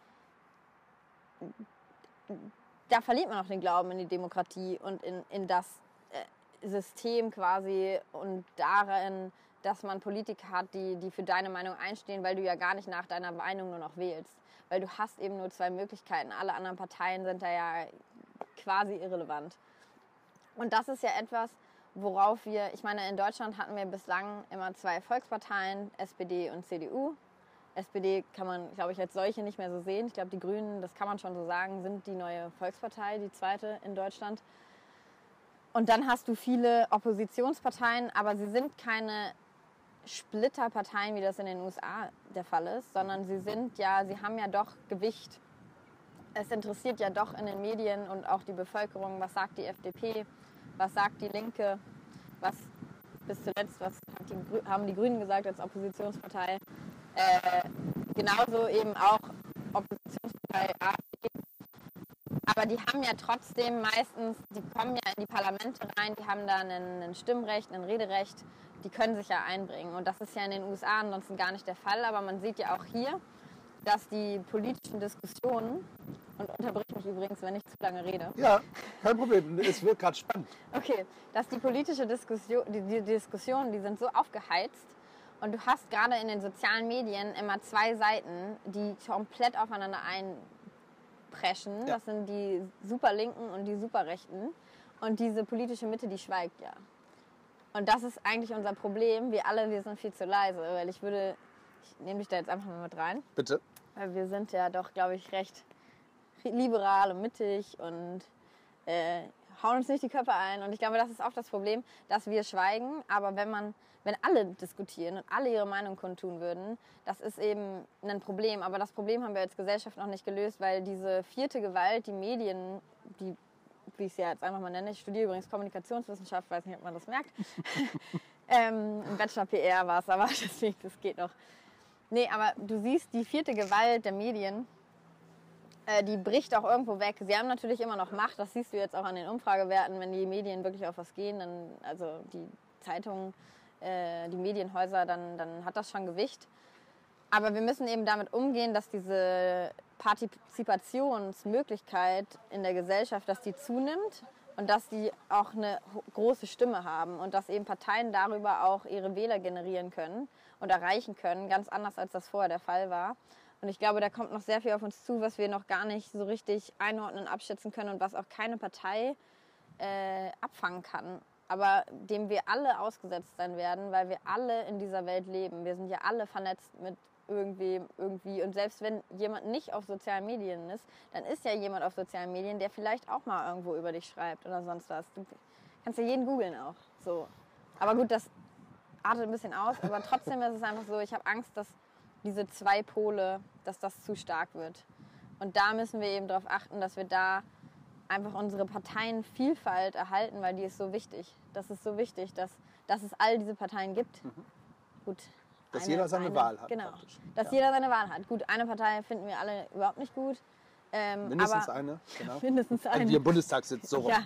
da verliert man auch den Glauben in die Demokratie und in, in das äh, System quasi und darin, dass man Politiker hat, die, die für deine Meinung einstehen, weil du ja gar nicht nach deiner Meinung nur noch wählst. Weil du hast eben nur zwei Möglichkeiten. Alle anderen Parteien sind da ja quasi irrelevant. Und das ist ja etwas, worauf wir, ich meine, in Deutschland hatten wir bislang immer zwei Volksparteien, SPD und CDU. SPD kann man, glaube ich, als solche nicht mehr so sehen. Ich glaube, die Grünen, das kann man schon so sagen, sind die neue Volkspartei, die zweite in Deutschland. Und dann hast du viele Oppositionsparteien, aber sie sind keine Splitterparteien, wie das in den USA der Fall ist, sondern sie sind ja, sie haben ja doch Gewicht. Es interessiert ja doch in den Medien und auch die Bevölkerung, was sagt die FDP, was sagt die Linke, was bis zuletzt, was haben die Grünen gesagt als Oppositionspartei. Äh, genauso eben auch Oppositionspartei AfD. Aber die haben ja trotzdem meistens, die kommen ja in die Parlamente rein, die haben da ein, Stimmrecht, ein Rederecht, die können sich ja einbringen. Und das ist ja in den USA ansonsten gar nicht der Fall. Aber man sieht ja auch hier, dass die politischen Diskussionen, und unterbrich mich übrigens, wenn ich zu lange rede, Ja, kein Problem. Es wird gerade spannend. Okay, dass die politische Diskussion, die, die Diskussionen, die sind so aufgeheizt und du hast gerade in den sozialen Medien immer zwei Seiten, die komplett aufeinander einpreschen. Ja. Das sind die Superlinken und die Superrechten. Und diese politische Mitte, die schweigt ja. Und das ist eigentlich unser Problem. Wir alle, wir sind viel zu leise, weil ich würde, ich nehme dich da jetzt einfach mal mit rein. Bitte. Weil wir sind ja doch, glaube ich, recht liberal und mittig und äh, hauen uns nicht die Köpfe ein. Und ich glaube, das ist auch das Problem, dass wir schweigen. Aber wenn man, wenn alle diskutieren und alle ihre Meinung kundtun würden, das ist eben ein Problem. Aber das Problem haben wir als Gesellschaft noch nicht gelöst, weil diese vierte Gewalt, die Medien, die wie ich es ja jetzt einfach mal nenne, ich studiere übrigens Kommunikationswissenschaft, weiß nicht, ob man das merkt. ähm, Im Bachelor PR war es aber, deswegen, das geht noch. Nee, aber du siehst, die vierte Gewalt der Medien, äh, die bricht auch irgendwo weg. Sie haben natürlich immer noch Macht, das siehst du jetzt auch an den Umfragewerten, wenn die Medien wirklich auf was gehen, dann, also die Zeitungen, äh, die Medienhäuser, dann, dann hat das schon Gewicht. Aber wir müssen eben damit umgehen, dass diese Partizipationsmöglichkeit in der Gesellschaft, dass die zunimmt und dass die auch eine große Stimme haben und dass eben Parteien darüber auch ihre Wähler generieren können und erreichen können, ganz anders als das vorher der Fall war. Und ich glaube, da kommt noch sehr viel auf uns zu, was wir noch gar nicht so richtig einordnen, abschätzen können und was auch keine Partei äh, abfangen kann. Aber dem wir alle ausgesetzt sein werden, weil wir alle in dieser Welt leben. Wir sind ja alle vernetzt mit irgendwem, irgendwie. Und selbst wenn jemand nicht auf sozialen Medien ist, dann ist ja jemand auf sozialen Medien, der vielleicht auch mal irgendwo über dich schreibt oder sonst was. Du kannst ja jeden googeln auch. So. Aber gut, das artet ein bisschen aus. Aber trotzdem ist es einfach so, ich habe Angst, dass diese zwei Pole, dass das zu stark wird. Und da müssen wir eben darauf achten, dass wir da einfach unsere Parteienvielfalt erhalten, weil die ist so wichtig. Das ist so wichtig, dass, dass es all diese Parteien gibt. Gut. Mhm. Dass jeder seine Wahl hat, Genau. praktisch. Dass Ja. jeder seine Wahl hat. Gut, eine Partei finden wir alle überhaupt nicht gut. Ähm, Mindestens eine. Genau. Mindestens Also eine. die im Bundestag sitzt, so rum. Ja,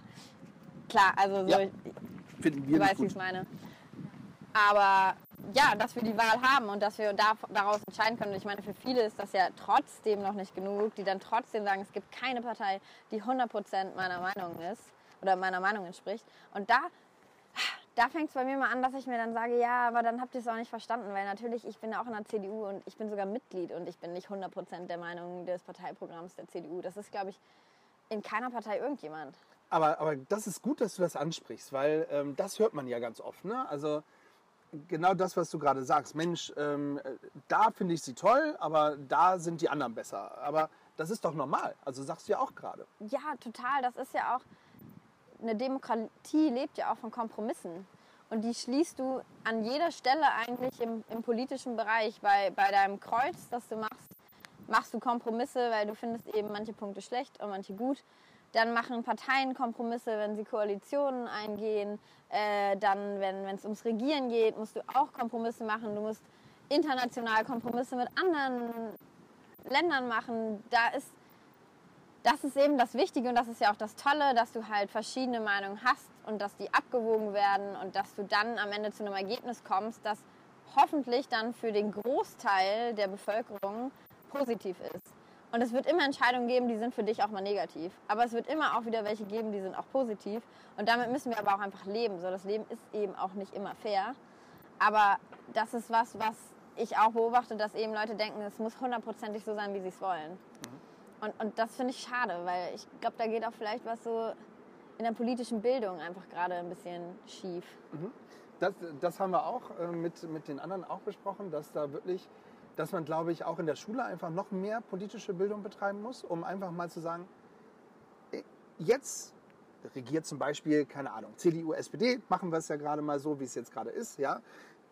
klar, also so, Ja. ich, Finden du wir nicht weißt, wie ich gut. es meine. Aber ja, dass wir die Wahl haben und dass wir da, daraus entscheiden können. Und ich meine, für viele ist das ja trotzdem noch nicht genug, die dann trotzdem sagen, es gibt keine Partei, die 100% meiner Meinung ist oder meiner Meinung entspricht. Und da, da fängt es bei mir mal an, dass ich mir dann sage, ja, aber dann habt ihr es auch nicht verstanden, weil natürlich, ich bin auch in der CDU und ich bin sogar Mitglied und ich bin nicht 100% der Meinung des Parteiprogramms der CDU. Das ist, glaube ich, in keiner Partei irgendjemand. Aber, aber das ist gut, dass du das ansprichst, weil ähm, das hört man ja ganz oft. Ne? Also genau das, was du gerade sagst. Mensch, ähm, da finde ich sie toll, aber da sind die anderen besser. Aber das ist doch normal. Also sagst du ja auch gerade. Ja, total. Das ist ja auch, eine Demokratie lebt ja auch von Kompromissen. Und die schließt du an jeder Stelle eigentlich im, im politischen Bereich. Bei, bei deinem Kreuz, das du machst, machst du Kompromisse, weil du findest eben manche Punkte schlecht und manche gut. Dann machen Parteien Kompromisse, wenn sie Koalitionen eingehen. Äh, dann, wenn es ums Regieren geht, musst du auch Kompromisse machen. Du musst international Kompromisse mit anderen Ländern machen. Da ist, das ist eben das Wichtige und das ist ja auch das Tolle, dass du halt verschiedene Meinungen hast und dass die abgewogen werden und dass du dann am Ende zu einem Ergebnis kommst, das hoffentlich dann für den Großteil der Bevölkerung positiv ist. Und es wird immer Entscheidungen geben, die sind für dich auch mal negativ. Aber es wird immer auch wieder welche geben, die sind auch positiv. Und damit müssen wir aber auch einfach leben. So, das Leben ist eben auch nicht immer fair. Aber das ist was, was ich auch beobachte, dass eben Leute denken, es muss hundertprozentig so sein, wie sie es wollen. Mhm. Und, und das finde ich schade, weil ich glaube, da geht auch vielleicht was so in der politischen Bildung einfach gerade ein bisschen schief. Mhm. Das, das haben wir auch äh, mit, mit den anderen auch besprochen, dass da wirklich dass man, glaube ich, auch in der Schule einfach noch mehr politische Bildung betreiben muss, um einfach mal zu sagen, äh, jetzt regiert zum Beispiel, keine Ahnung, CDU, SPD, machen wir es ja gerade mal so, wie es jetzt gerade ist, ja.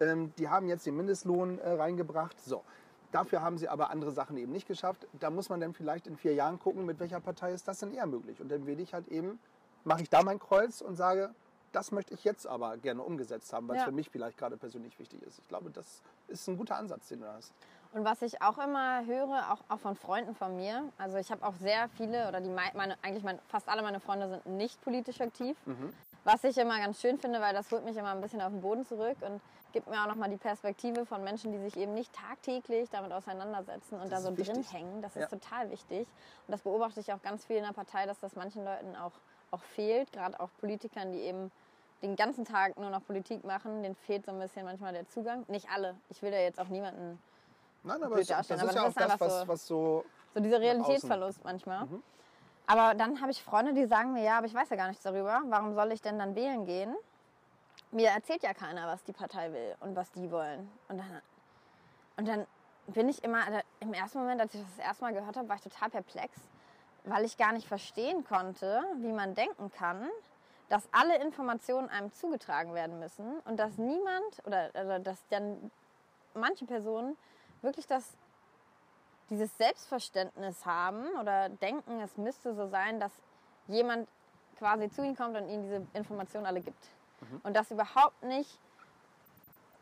Ähm, die haben jetzt den Mindestlohn äh, reingebracht, so. Dafür haben sie aber andere Sachen eben nicht geschafft. Da muss man dann vielleicht in vier Jahren gucken, mit welcher Partei ist das denn eher möglich. Und dann wähle ich halt eben, mache ich da mein Kreuz und sage, das möchte ich jetzt aber gerne umgesetzt haben, weil es für mich vielleicht gerade persönlich wichtig ist. Ich glaube, das ist ein guter Ansatz, den du hast. Und was ich auch immer höre, auch, auch von Freunden von mir, also ich habe auch sehr viele oder die meine, eigentlich meine, fast alle meine Freunde sind nicht politisch aktiv, mhm. was ich immer ganz schön finde, weil das holt mich immer ein bisschen auf den Boden zurück und gibt mir auch nochmal die Perspektive von Menschen, die sich eben nicht tagtäglich damit auseinandersetzen und das da so drin hängen. Das ist ja. total wichtig. Und das beobachte ich auch ganz viel in der Partei, dass das manchen Leuten auch auch fehlt, gerade auch Politikern, die eben den ganzen Tag nur noch Politik machen, denen fehlt so ein bisschen manchmal der Zugang. Nicht alle. Ich will da jetzt auch niemanden. Nein, aber das, das ist aber ja auch das, was, was so. So dieser Realitätsverlust manchmal. Mhm. Aber dann habe ich Freunde, die sagen mir, ja, aber ich weiß ja gar nichts darüber. Warum soll ich denn dann wählen gehen? Mir erzählt ja keiner, was die Partei will und was die wollen. Und dann, und dann bin ich immer, im ersten Moment, als ich das das erste Mal gehört habe, war ich total perplex weil ich gar nicht verstehen konnte, wie man denken kann, dass alle Informationen einem zugetragen werden müssen und dass niemand oder, oder dass dann manche Personen wirklich das, dieses Selbstverständnis haben oder denken, es müsste so sein, dass jemand quasi zu ihnen kommt und ihnen diese Informationen alle gibt. Mhm. Und dass überhaupt nicht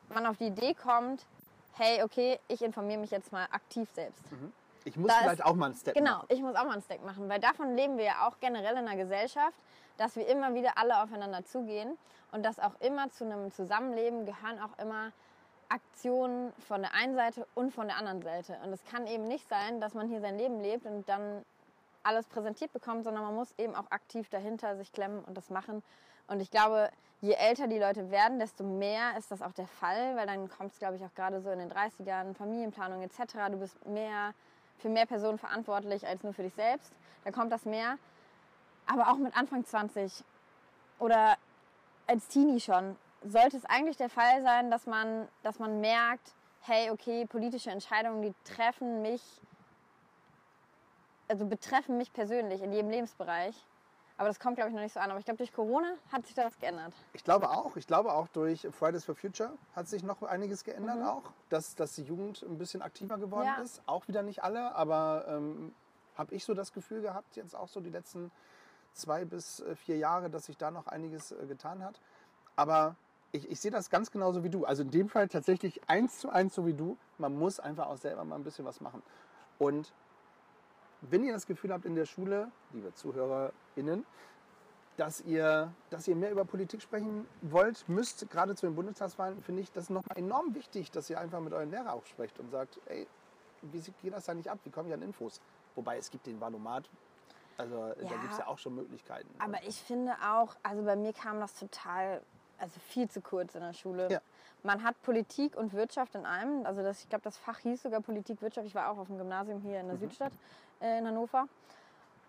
man auf die Idee kommt, hey, okay, ich informiere mich jetzt mal aktiv selbst. Mhm. Ich muss da vielleicht ist, auch mal einen Step genau, machen. Genau, ich muss auch mal einen Step machen, weil davon leben wir ja auch generell in der Gesellschaft, dass wir immer wieder alle aufeinander zugehen und dass auch immer zu einem Zusammenleben gehören auch immer Aktionen von der einen Seite und von der anderen Seite. Und es kann eben nicht sein, dass man hier sein Leben lebt und dann alles präsentiert bekommt, sondern man muss eben auch aktiv dahinter sich klemmen und das machen. Und ich glaube, je älter die Leute werden, desto mehr ist das auch der Fall, weil dann kommt es, glaube ich, auch gerade so in den 30ern, Familienplanung etc. Du bist mehr für mehr Personen verantwortlich als nur für dich selbst. Da kommt das mehr. Aber auch mit Anfang 20 oder als Teenie schon sollte es eigentlich der Fall sein, dass man, dass man merkt, hey, okay, politische Entscheidungen, die treffen mich, also betreffen mich persönlich in jedem Lebensbereich. Aber das kommt, glaube ich, noch nicht so an. Aber ich glaube, durch Corona hat sich das geändert. Ich glaube auch. Ich glaube auch durch Fridays for Future hat sich noch einiges geändert mhm. auch. Dass, dass die Jugend ein bisschen aktiver geworden ja. ist. Auch wieder nicht alle, aber ähm, habe ich so das Gefühl gehabt, jetzt auch so die letzten zwei bis äh, vier Jahre, dass sich da noch einiges äh, getan hat. Aber ich, ich sehe das ganz genauso wie du. Also in dem Fall tatsächlich eins zu eins so wie du. Man muss einfach auch selber mal ein bisschen was machen. Und wenn ihr das Gefühl habt in der Schule, liebe ZuhörerInnen, dass ihr, dass ihr mehr über Politik sprechen wollt, müsst, gerade zu den Bundestagswahlen, finde ich das nochmal enorm wichtig, dass ihr einfach mit euren Lehrer auch sprecht und sagt, ey, wie geht das da nicht ab? Wie komme ich an Infos? Wobei es gibt den Valomat, also ja, da gibt es ja auch schon Möglichkeiten. Aber ich finde auch, also bei mir kam das total also viel zu kurz in der Schule. Ja. Man hat Politik und Wirtschaft in einem. Also das, ich glaube, das Fach hieß sogar Politik, Wirtschaft. Ich war auch auf dem Gymnasium hier in der Südstadt äh, in Hannover.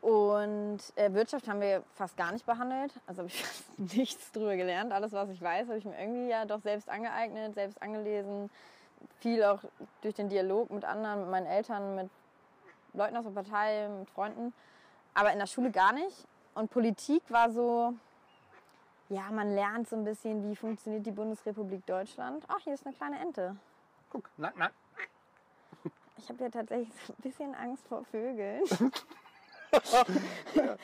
Und äh, Wirtschaft haben wir fast gar nicht behandelt. Also habe ich fast nichts drüber gelernt. Alles, was ich weiß, habe ich mir irgendwie ja doch selbst angeeignet, selbst angelesen. Viel auch durch den Dialog mit anderen, mit meinen Eltern, mit Leuten aus der Partei, mit Freunden. Aber in der Schule gar nicht. Und Politik war so, ja, man lernt so ein bisschen, wie funktioniert die Bundesrepublik Deutschland. Ach, hier ist eine kleine Ente. Guck, na, na. Ich habe ja tatsächlich so ein bisschen Angst vor Vögeln.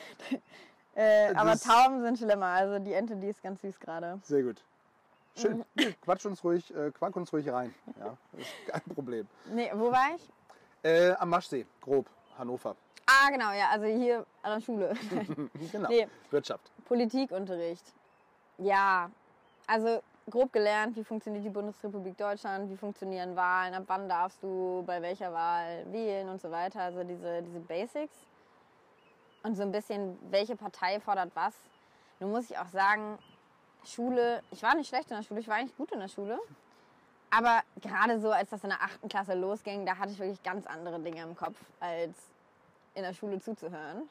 äh, aber Tauben sind schlimmer. Also die Ente, die ist ganz süß gerade. Sehr gut. Schön. Mhm. Quatsch uns ruhig, äh, quack uns ruhig rein. Ja, ist kein Problem. Nee, wo war ich? Äh, am Maschsee, grob, Hannover. Ah, genau, ja, also hier an der Schule. Genau. Nee. Wirtschaft. Politikunterricht. Ja, also grob gelernt, wie funktioniert die Bundesrepublik Deutschland, wie funktionieren Wahlen, ab wann darfst du bei welcher Wahl wählen und so weiter. Also diese, diese Basics. Und so ein bisschen, welche Partei fordert was. Nun muss ich auch sagen, Schule, ich war nicht schlecht in der Schule, ich war eigentlich gut in der Schule. Aber gerade so, als das in der achten Klasse losging, da hatte ich wirklich ganz andere Dinge im Kopf, als in der Schule zuzuhören.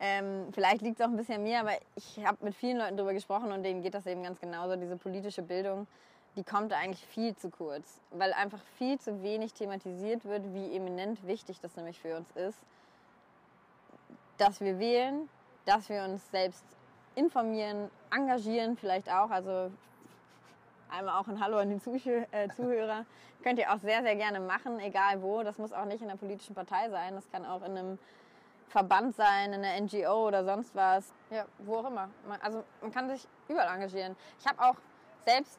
Ähm, vielleicht liegt es auch ein bisschen mir, aber ich habe mit vielen Leuten darüber gesprochen und denen geht das eben ganz genauso. Diese politische Bildung, die kommt eigentlich viel zu kurz, weil einfach viel zu wenig thematisiert wird, wie eminent wichtig das nämlich für uns ist, dass wir wählen, dass wir uns selbst informieren, engagieren vielleicht auch. Also einmal auch ein Hallo an die äh, Zuhörer. Könnt ihr auch sehr, sehr gerne machen, egal wo. Das muss auch nicht in einer politischen Partei sein. Das kann auch in einem Verband sein, in einer NGO oder sonst was. Ja, wo auch immer. Man, also man kann sich überall engagieren. Ich habe auch selbst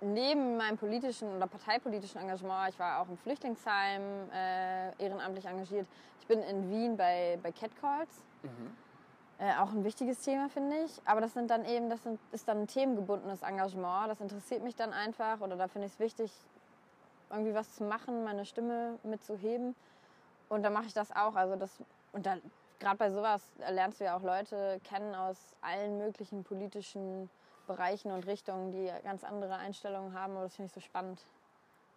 neben meinem politischen oder parteipolitischen Engagement, ich war auch im Flüchtlingsheim äh, ehrenamtlich engagiert. Ich bin in Wien bei, bei Catcalls. Äh, auch ein wichtiges Thema, finde ich. Aber das sind dann eben, das sind, ist dann ein themengebundenes Engagement. Das interessiert mich dann einfach oder da finde ich es wichtig, irgendwie was zu machen, meine Stimme mitzuheben. Und da mache ich das auch. Also das, und da, gerade bei sowas lernst du ja auch Leute kennen aus allen möglichen politischen Bereichen und Richtungen, die ganz andere Einstellungen haben. Und das finde ich so spannend.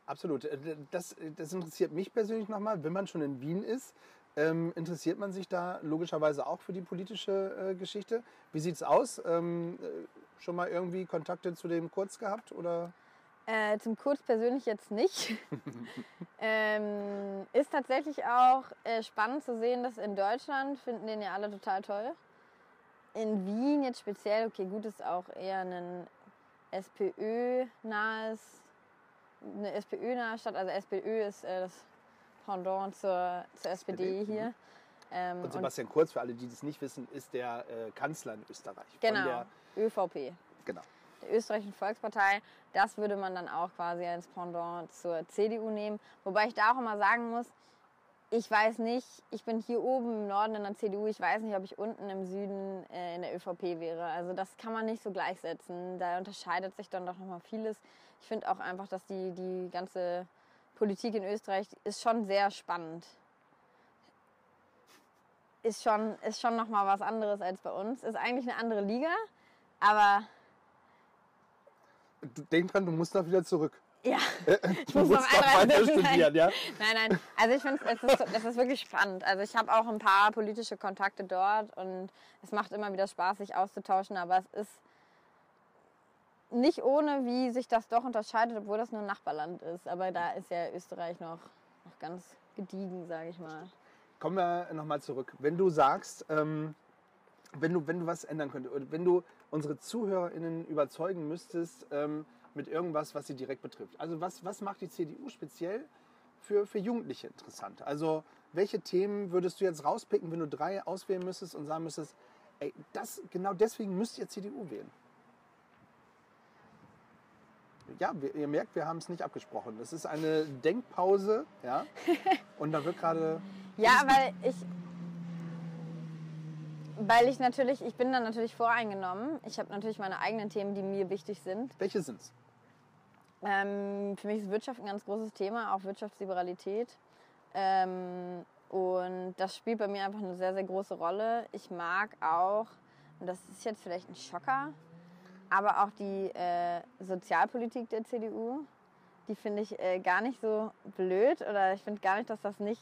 Absolut. Äh, Das, das interessiert mich persönlich nochmal. Wenn man schon in Wien ist, ähm, interessiert man sich da logischerweise auch für die politische äh, Geschichte. Wie sieht es aus? Ähm, äh, schon mal irgendwie Kontakte zu dem Kurz gehabt? Oder? Äh, zum Kurz persönlich jetzt nicht. ähm, ist tatsächlich auch äh, spannend zu sehen, dass in Deutschland finden den ja alle total toll. In Wien jetzt speziell, okay, gut, ist auch eher ein SPÖ-nahes, eine SPÖ-nahe Stadt. Also SPÖ ist äh, das Pendant zur, zur SPD, SPD, hier. Ähm, Und Sebastian Kurz, für alle, die das nicht wissen, ist der äh, Kanzler in Österreich. Genau, Der, ÖVP. genau. Der österreichischen Volkspartei. Das würde man dann auch quasi als Pendant zur CDU nehmen. Wobei ich da auch immer sagen muss, ich weiß nicht, ich bin hier oben im Norden in der CDU, ich weiß nicht, ob ich unten im Süden äh, in der ÖVP wäre. Also das kann man nicht so gleichsetzen. Da unterscheidet sich dann doch nochmal vieles. Ich finde auch einfach, dass die, die ganze Politik in Österreich ist schon sehr spannend. Ist schon, ist schon nochmal was anderes als bei uns. Ist eigentlich eine andere Liga, aber denk dran, du musst da wieder zurück. Ja, Ich muss noch weiter einreisen. studieren, ja? nein, nein. Also ich finde, es ist, es ist wirklich spannend. Also ich habe auch ein paar politische Kontakte dort und es macht immer wieder Spaß, sich auszutauschen. Aber es ist nicht ohne, wie sich das doch unterscheidet, obwohl das nur ein Nachbarland ist. Aber da ist ja Österreich noch, noch ganz gediegen, sage ich mal. Kommen wir nochmal zurück. Wenn du sagst, ähm, wenn, du, wenn du was ändern könntest, oder wenn du unsere ZuhörerInnen überzeugen müsstest ähm, mit irgendwas, was sie direkt betrifft. Also was, was macht die CDU speziell für, für Jugendliche interessant? Also welche Themen würdest du jetzt rauspicken, wenn du drei auswählen müsstest und sagen müsstest, ey, das, genau deswegen müsst ihr CDU wählen? Ja, ihr merkt, wir haben es nicht abgesprochen. Das ist eine Denkpause, ja. Und da wird gerade Ja, weil ich. Weil ich natürlich, ich bin dann natürlich voreingenommen. Ich habe natürlich meine eigenen Themen, die mir wichtig sind. Welche sind's? Ähm, für mich ist Wirtschaft ein ganz großes Thema, auch Wirtschaftsliberalität. Ähm, und das spielt bei mir einfach eine sehr, sehr große Rolle. Ich mag auch, und das ist jetzt vielleicht ein Schocker, aber auch die äh, Sozialpolitik der CDU, die finde ich äh, gar nicht so blöd oder ich finde gar nicht, dass das nicht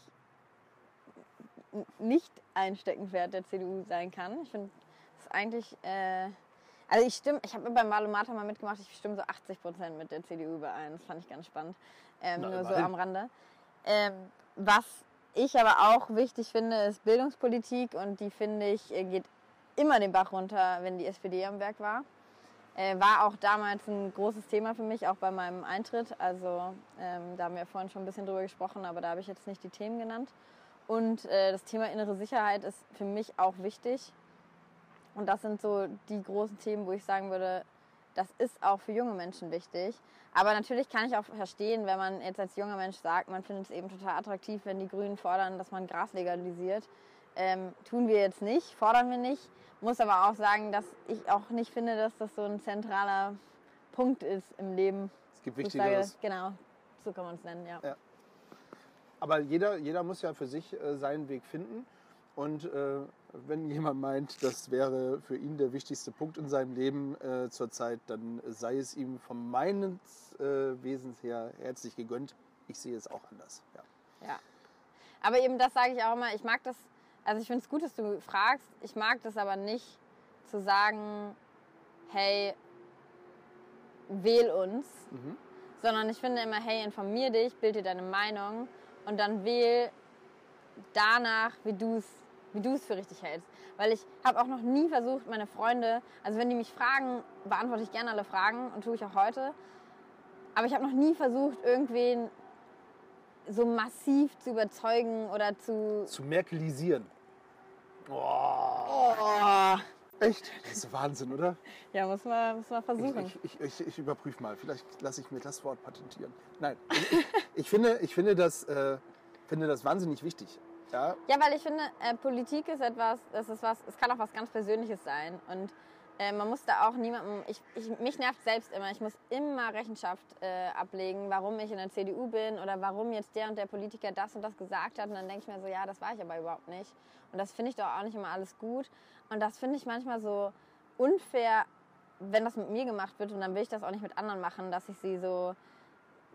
nicht ein Steckenpferd der CDU sein kann. Ich finde es eigentlich, äh, also ich stimme, ich habe beim Valomater mal mitgemacht, ich stimme so 80 Prozent mit der CDU überein. Das fand ich ganz spannend. Ähm, Na, nur so am Rande. Ähm, was ich aber auch wichtig finde, ist Bildungspolitik und die finde ich äh, geht immer den Bach runter, wenn die SPD am Werk war. Äh, war auch damals ein großes Thema für mich, auch bei meinem Eintritt. Also ähm, da haben wir vorhin schon ein bisschen drüber gesprochen, aber da habe ich jetzt nicht die Themen genannt. Und äh, das Thema innere Sicherheit ist für mich auch wichtig. Und das sind so die großen Themen, wo ich sagen würde, das ist auch für junge Menschen wichtig. Aber natürlich kann ich auch verstehen, wenn man jetzt als junger Mensch sagt, man findet es eben total attraktiv, wenn die Grünen fordern, dass man Gras legalisiert. Ähm, tun wir jetzt nicht, fordern wir nicht. Muss aber auch sagen, dass ich auch nicht finde, dass das so ein zentraler Punkt ist im Leben. Es gibt ich sage, Wichtigeres. genau, so kann man es nennen, ja. Ja. Aber jeder, jeder muss ja für sich äh, seinen Weg finden. Und äh, wenn jemand meint, das wäre für ihn der wichtigste Punkt in seinem Leben äh, zurzeit, dann sei es ihm von meines äh, Wesens her herzlich gegönnt. Ich sehe es auch anders. Ja. Ja. Aber eben das sage ich auch immer, ich mag das, also ich finde es gut, dass du fragst, ich mag das aber nicht zu sagen, hey, wähl uns, Mhm. sondern ich finde immer, hey, informier dich, bild dir deine Meinung und dann wähl danach, wie du es wie du es für richtig hältst. Weil ich habe auch noch nie versucht, meine Freunde, also wenn die mich fragen, beantworte ich gerne alle Fragen und tue ich auch heute. Aber ich habe noch nie versucht, irgendwen so massiv zu überzeugen oder zu. Zu merkelisieren. Oh, Oh. Echt? Das ist Wahnsinn, oder? Ja, muss man, muss man versuchen. Ich, ich, ich, ich überprüfe mal. Vielleicht lasse ich mir das Wort patentieren. Nein, ich, ich, finde, ich finde, das, äh, finde das wahnsinnig wichtig. Ja, Ja, weil ich finde, äh, Politik ist etwas, das ist was, es kann auch was ganz Persönliches sein. Und äh, man muss da auch niemandem, ich, ich, mich nervt selbst immer, ich muss immer Rechenschaft äh, ablegen, warum ich in der CDU bin oder warum jetzt der und der Politiker das und das gesagt hat. Und dann denke ich mir so, ja, das war ich aber überhaupt nicht. Und das finde ich doch auch nicht immer alles gut. Und das finde ich manchmal so unfair, wenn das mit mir gemacht wird. Und dann will ich das auch nicht mit anderen machen, dass ich sie so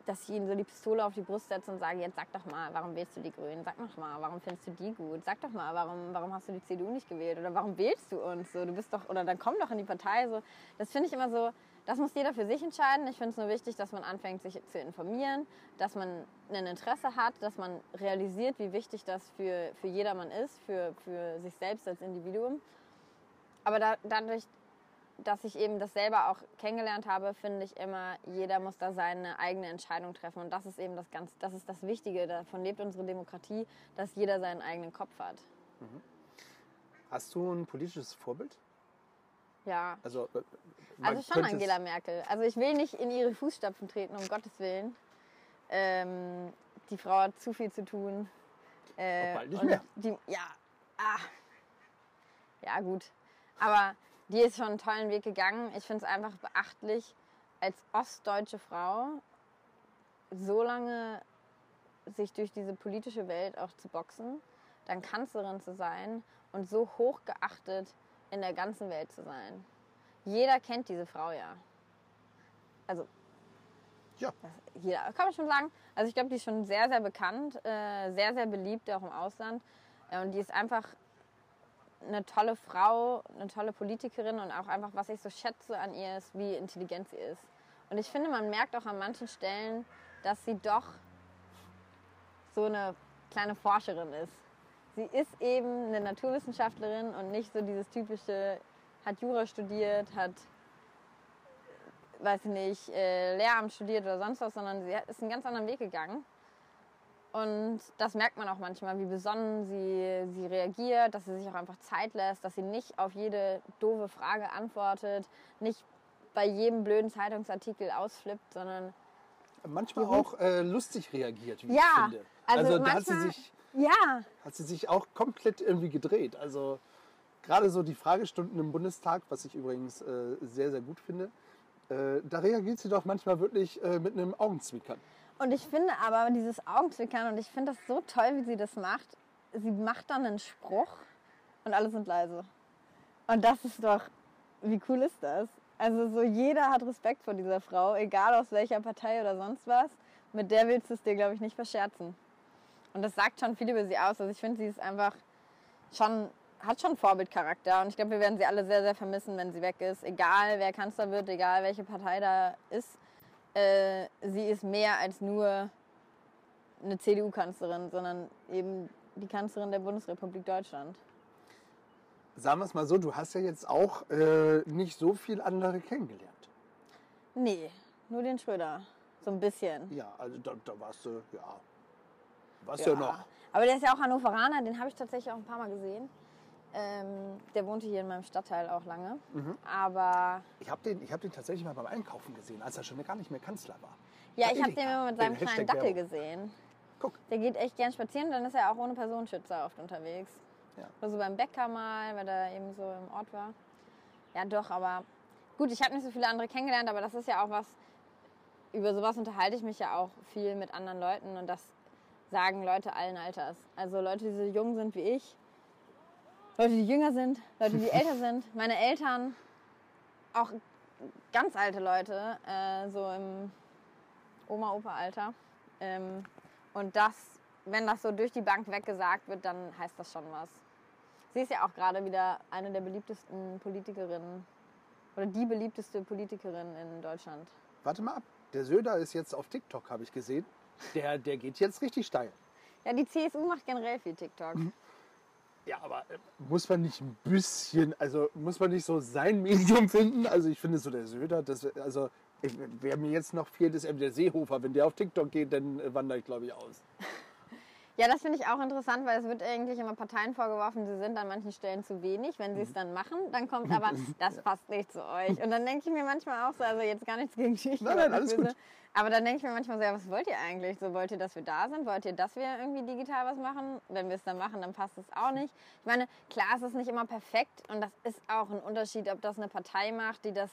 dass ich ihnen so die Pistole auf die Brust setze und sage, jetzt sag doch mal, warum wählst du die Grünen? Sag doch mal, warum findest du die gut? Sag doch mal, warum, warum hast du die CDU nicht gewählt? Oder warum wählst du uns? So, du bist doch, oder dann komm doch in die Partei. So, das finde ich immer so, das muss jeder für sich entscheiden. Ich finde es nur wichtig, dass man anfängt, sich zu informieren, dass man ein Interesse hat, dass man realisiert, wie wichtig das für, für jedermann ist, für, für sich selbst als Individuum. Aber da, dadurch, dass ich eben das selber auch kennengelernt habe, finde ich immer, jeder muss da seine eigene Entscheidung treffen. Und das ist eben das ganz, das ist das Wichtige. Davon lebt unsere Demokratie, dass jeder seinen eigenen Kopf hat. hast du ein politisches Vorbild? Ja. Also, äh, Also schon Angela Merkel. Also ich will nicht in ihre Fußstapfen treten, um Gottes Willen. Ähm, die Frau hat zu viel zu tun. Äh, bald nicht mehr. Die, ja, ah. ja gut. Aber die ist schon einen tollen Weg gegangen. Ich finde es einfach beachtlich, als ostdeutsche Frau so lange sich durch diese politische Welt auch zu boxen, dann Kanzlerin zu sein und so hoch geachtet in der ganzen Welt zu sein. Jeder kennt diese Frau ja. Also, Ja. jeder, kann man schon sagen. Also ich glaube, die ist schon sehr, sehr bekannt, äh, sehr, sehr beliebt, auch im Ausland. Äh, und die ist einfach eine tolle Frau, eine tolle Politikerin und auch einfach, was ich so schätze an ihr ist, wie intelligent sie ist. Und ich finde, man merkt auch an manchen Stellen, dass sie doch so eine kleine Forscherin ist. Sie ist eben eine Naturwissenschaftlerin und nicht so dieses typische, hat Jura studiert, hat, weiß ich nicht, äh, Lehramt studiert oder sonst was, sondern sie ist einen ganz anderen Weg gegangen. Und das merkt man auch manchmal, wie besonnen sie, sie reagiert, dass sie sich auch einfach Zeit lässt, dass sie nicht auf jede doofe Frage antwortet, nicht bei jedem blöden Zeitungsartikel ausflippt, sondern manchmal Mhm. auch äh, lustig reagiert, wie ich Ja, finde. also Also, da hat sie, manchmal- sich, ja, hat sie sich auch komplett irgendwie gedreht. Also gerade so die Fragestunden im Bundestag, was ich übrigens äh, sehr, sehr gut finde, äh, da reagiert sie doch manchmal wirklich äh, mit einem Augenzwinkern. Und ich finde aber dieses Augenzwinkern, und ich finde das so toll, wie sie das macht. Sie macht dann einen Spruch und alle sind leise. Und das ist doch, wie cool ist das? Also so jeder hat Respekt vor dieser Frau, egal aus welcher Partei oder sonst was. Mit der willst du es dir, glaube ich, nicht verscherzen. Und das sagt schon viel über sie aus. Also ich finde, sie ist einfach schon, hat schon Vorbildcharakter. Und ich glaube, wir werden sie alle sehr, sehr vermissen, wenn sie weg ist. Egal wer Kanzler wird, egal welche Partei da ist. Äh, sie ist mehr als nur eine CDU-Kanzlerin, sondern eben die Kanzlerin der Bundesrepublik Deutschland. Sagen wir es mal so, du hast ja jetzt auch äh, nicht so viel andere kennengelernt. Nee, nur den Schröder. So ein bisschen. Ja, also da, da warst du, ja. Warst ja. ja noch. Aber der ist ja auch Hannoveraner, den habe ich tatsächlich auch ein paar Mal gesehen. Ähm, der wohnte hier in meinem Stadtteil auch lange. Mhm. Aber. Ich habe den, hab den tatsächlich mal beim Einkaufen gesehen, als er schon gar nicht mehr Kanzler war. Ja, ich habe den immer mit seinem kleinen Dackel gesehen. Guck. Der geht echt gern spazieren, dann ist er auch ohne Personenschützer oft unterwegs. Ja. Oder so beim Bäcker mal, weil er eben so im Ort war. Ja, doch, aber gut, ich habe nicht so viele andere kennengelernt, aber das ist ja auch was, über sowas unterhalte ich mich ja auch viel mit anderen Leuten und das sagen Leute allen Alters. Also Leute, die so jung sind wie ich, Leute, die jünger sind, Leute, die älter sind, meine Eltern, auch ganz alte Leute, äh, so im Oma-Opa-Alter. Ähm, und das, wenn das so durch die Bank weggesagt wird, dann heißt das schon was. Sie ist ja auch gerade wieder eine der beliebtesten Politikerinnen oder die beliebteste Politikerin in Deutschland. Warte mal ab. Der Söder ist jetzt auf TikTok, habe ich gesehen. Der, der geht jetzt richtig steil. Ja, die CSU macht generell viel TikTok. Mhm. Ja, aber äh, muss man nicht ein bisschen, also muss man nicht so sein Medium finden? Also ich finde so der Söder, das, also ich, wer mir jetzt noch fehlt, ist eben der Seehofer. Wenn der auf TikTok geht, dann äh, wandere ich, glaube ich, aus. Ja, das finde ich auch interessant, weil es wird eigentlich immer Parteien vorgeworfen, sie sind an manchen Stellen zu wenig. Wenn sie es dann machen, dann kommt aber, das passt nicht zu euch. Und dann denke ich mir manchmal auch so, also jetzt gar nichts gegen dich. Nein, nein, alles gut. Aber dann denke ich mir manchmal so, ja, was wollt ihr eigentlich? So, wollt ihr, dass wir da sind? Wollt ihr, dass wir irgendwie digital was machen? Wenn wir es dann machen, dann passt es auch nicht. Ich meine, klar, es ist nicht immer perfekt und das ist auch ein Unterschied, ob das eine Partei macht, die das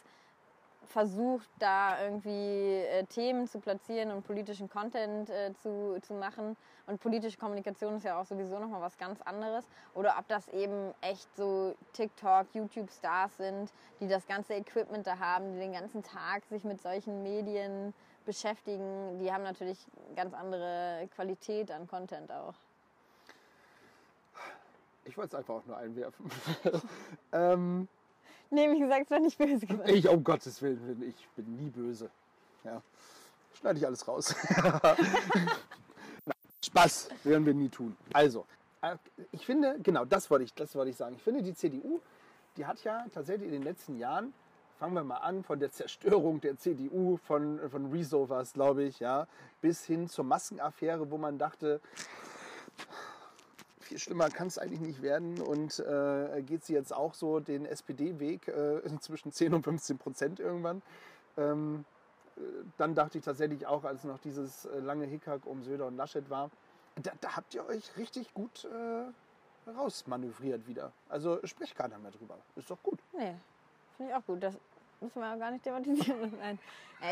versucht, da irgendwie äh, Themen zu platzieren und politischen Content äh, zu, zu machen. Und politische Kommunikation ist ja auch sowieso nochmal was ganz anderes. Oder ob das eben echt so TikTok, YouTube-Stars sind, die das ganze Equipment da haben, die den ganzen Tag sich mit solchen Medien beschäftigen. Die haben natürlich ganz andere Qualität an Content auch. Ich wollte es einfach auch nur einwerfen. ähm, Nee, wie gesagt, es war nicht böse gemeint. Ich, um Gottes Willen, ich bin nie böse. Ja. Schneide ich alles raus. Spaß werden wir nie tun. Also, äh, ich finde, genau, das wollte ich, das wollte ich sagen. Ich finde, die CDU, die hat ja tatsächlich in den letzten Jahren, fangen wir mal an, von der Zerstörung der CDU, von, von es, glaube ich, ja, bis hin zur Maskenaffäre, wo man dachte, viel schlimmer kann es eigentlich nicht werden. Und äh, geht sie jetzt auch so den SPD-Weg äh, zwischen 10 und 15 Prozent irgendwann. Ähm, äh, dann dachte ich tatsächlich auch, als noch dieses äh, lange Hickhack um Söder und Laschet war, da, da habt ihr euch richtig gut äh, rausmanövriert wieder. Also spricht keiner mehr drüber. Ist doch gut. Nee, finde ich auch gut. Das müssen wir auch gar nicht thematisieren. Nein.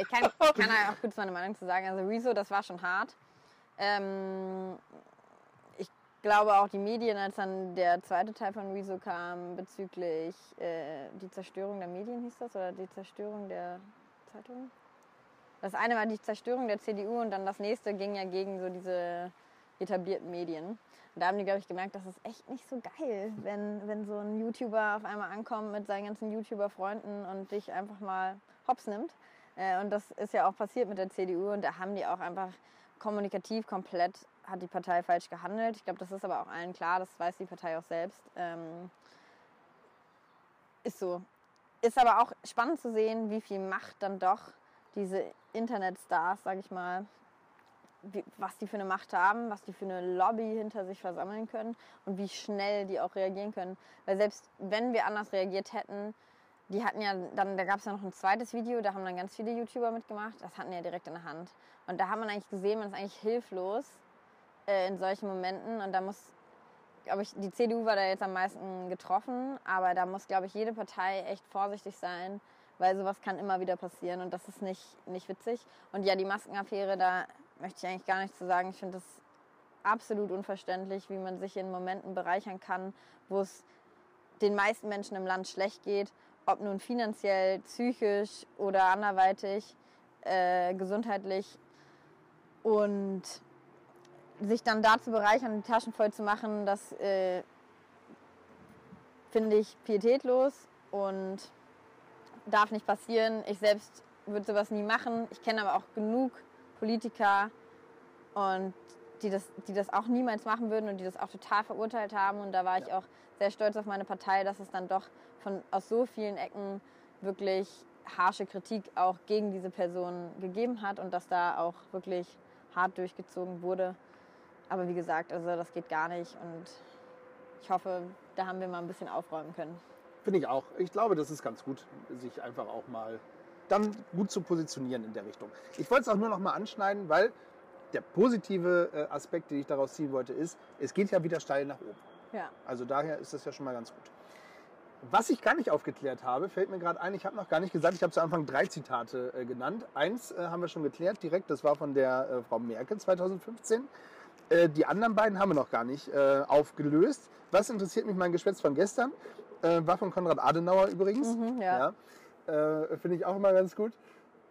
Ich kann, kann auch kurz meine Meinung zu sagen. Also Rezo, das war schon hart. Ähm, glaube auch die Medien, als dann der zweite Teil von Rezo kam bezüglich äh, die Zerstörung der Medien, hieß das, oder die Zerstörung der Zeitung? Das eine war die Zerstörung der CDU und dann das nächste ging ja gegen so diese etablierten Medien. Und da haben die, glaube ich, gemerkt, das ist echt nicht so geil, wenn, wenn so ein YouTuber auf einmal ankommt mit seinen ganzen YouTuber-Freunden und dich einfach mal hops nimmt. Äh, und das ist ja auch passiert mit der CDU und da haben die auch einfach kommunikativ komplett hat die Partei falsch gehandelt. Ich glaube, das ist aber auch allen klar, das weiß die Partei auch selbst. Ähm, ist so. Ist aber auch spannend zu sehen, wie viel Macht dann doch diese Internetstars, sage ich mal, wie, was die für eine Macht haben, was die für eine Lobby hinter sich versammeln können und wie schnell die auch reagieren können. Weil selbst wenn wir anders reagiert hätten, die hatten ja dann, da gab es ja noch ein zweites Video, da haben dann ganz viele YouTuber mitgemacht, das hatten ja direkt in der Hand. Und da hat man eigentlich gesehen, man ist eigentlich hilflos äh, in solchen Momenten. Und da muss, glaube ich, die CDU war da jetzt am meisten getroffen, aber da muss, glaube ich, jede Partei echt vorsichtig sein, weil sowas kann immer wieder passieren und das ist nicht, nicht witzig. Und ja, die Maskenaffäre, da möchte ich eigentlich gar nichts zu sagen. Ich finde das absolut unverständlich, wie man sich in Momenten bereichern kann, wo es den meisten Menschen im Land schlecht geht, ob nun finanziell, psychisch oder anderweitig, äh, gesundheitlich. Und sich dann da zu bereichern, die Taschen voll zu machen, das äh, finde ich pietätlos und darf nicht passieren. Ich selbst würde sowas nie machen. Ich kenne aber auch genug Politiker und die das, die das auch niemals machen würden und die das auch total verurteilt haben. Und da war ich auch sehr stolz auf meine Partei, dass es dann doch von, aus so vielen Ecken wirklich harsche Kritik auch gegen diese Person gegeben hat und dass da auch wirklich hart durchgezogen wurde. Aber wie gesagt, also das geht gar nicht und ich hoffe, da haben wir mal ein bisschen aufräumen können. Finde ich auch. Ich glaube, das ist ganz gut, sich einfach auch mal dann gut zu positionieren in der Richtung. Ich wollte es auch nur noch mal anschneiden, weil der positive äh, Aspekt, den ich daraus ziehen wollte, ist, es geht ja wieder steil nach oben. Ja. Also daher ist das ja schon mal ganz gut. Was ich gar nicht aufgeklärt habe, fällt mir gerade ein, ich habe noch gar nicht gesagt, ich habe zu Anfang drei Zitate äh, genannt. Eins äh, haben wir schon geklärt direkt, das war von der äh, Frau Merkel 2015. Äh, die anderen beiden haben wir noch gar nicht äh, aufgelöst. Was interessiert mich mein Geschwätz von gestern? Äh, war von Konrad Adenauer übrigens. Mhm, ja. ja. Finde ich auch immer ganz gut.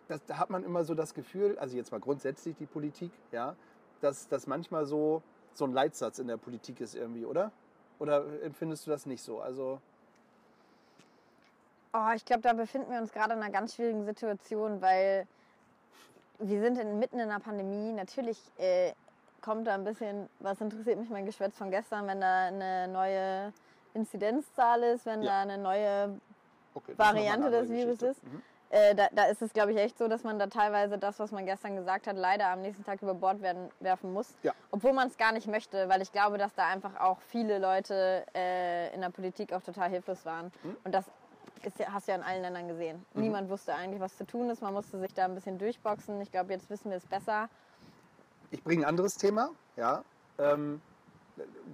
Das, da hat man immer so das Gefühl, also jetzt mal grundsätzlich die Politik, ja, dass das manchmal so, so ein Leitsatz in der Politik ist irgendwie, oder? Oder empfindest du das nicht so? Also Oh, ich glaube, da befinden wir uns gerade in einer ganz schwierigen Situation, weil wir sind in, mitten in einer Pandemie. Natürlich äh, kommt da ein bisschen, was interessiert mich mein Geschwätz von gestern, wenn da eine neue Inzidenzzahl ist, wenn Ja. da eine neue okay, eine Variante des Virus ist. Mhm. Äh, da, da ist es, glaube ich, echt so, dass man da teilweise das, was man gestern gesagt hat, leider am nächsten Tag über Bord werden, werfen muss. Ja. Obwohl man es gar nicht möchte, weil ich glaube, dass da einfach auch viele Leute äh, in der Politik auch total hilflos waren. Mhm. Und das ist, hast du ja in allen Ländern gesehen. Niemand wusste eigentlich, was zu tun ist. Man musste sich da ein bisschen durchboxen. Ich glaube, jetzt wissen wir es besser. Ich bringe ein anderes Thema, ja, ähm,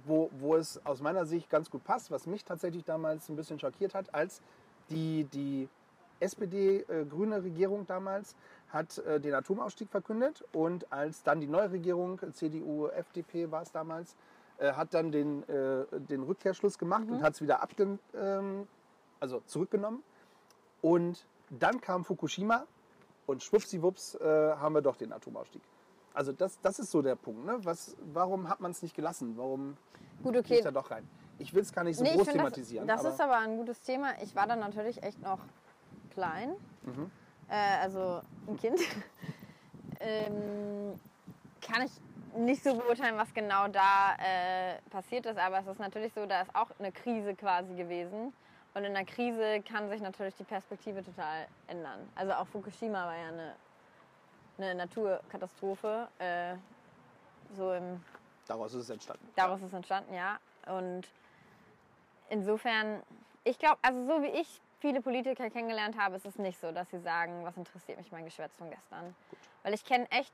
wo, wo es aus meiner Sicht ganz gut passt, was mich tatsächlich damals ein bisschen schockiert hat, als die, die SPD-grüne Regierung damals hat äh, den Atomausstieg verkündet und als dann die neue Regierung, CDU, FDP war es damals, äh, hat dann den, äh, den Rückkehrschluss gemacht und hat es wieder abge ähm, also zurückgenommen. Und dann kam Fukushima und schwuppsiwupps äh, haben wir doch den Atomausstieg. Also das, das ist so der Punkt. Ne? Was, warum hat man es nicht gelassen? Warum Gut, geht okay. da doch rein? Ich will es gar nicht so Nee, groß find, thematisieren. Das, das aber ist aber ein gutes Thema. Ich war dann natürlich echt noch klein. Mhm. Äh, also ein Kind. ähm, kann ich nicht so beurteilen, was genau da äh, passiert ist. Aber es ist natürlich so, da ist auch eine Krise quasi gewesen. Und in einer Krise kann sich natürlich die Perspektive total ändern. Also auch Fukushima war ja eine, eine Naturkatastrophe. Äh, so im daraus ist es entstanden. Daraus ist entstanden, ja. Und insofern, ich glaube, also so wie ich viele Politiker kennengelernt habe, ist es nicht so, dass sie sagen, was interessiert mich mein Geschwätz von gestern. Weil ich kenne echt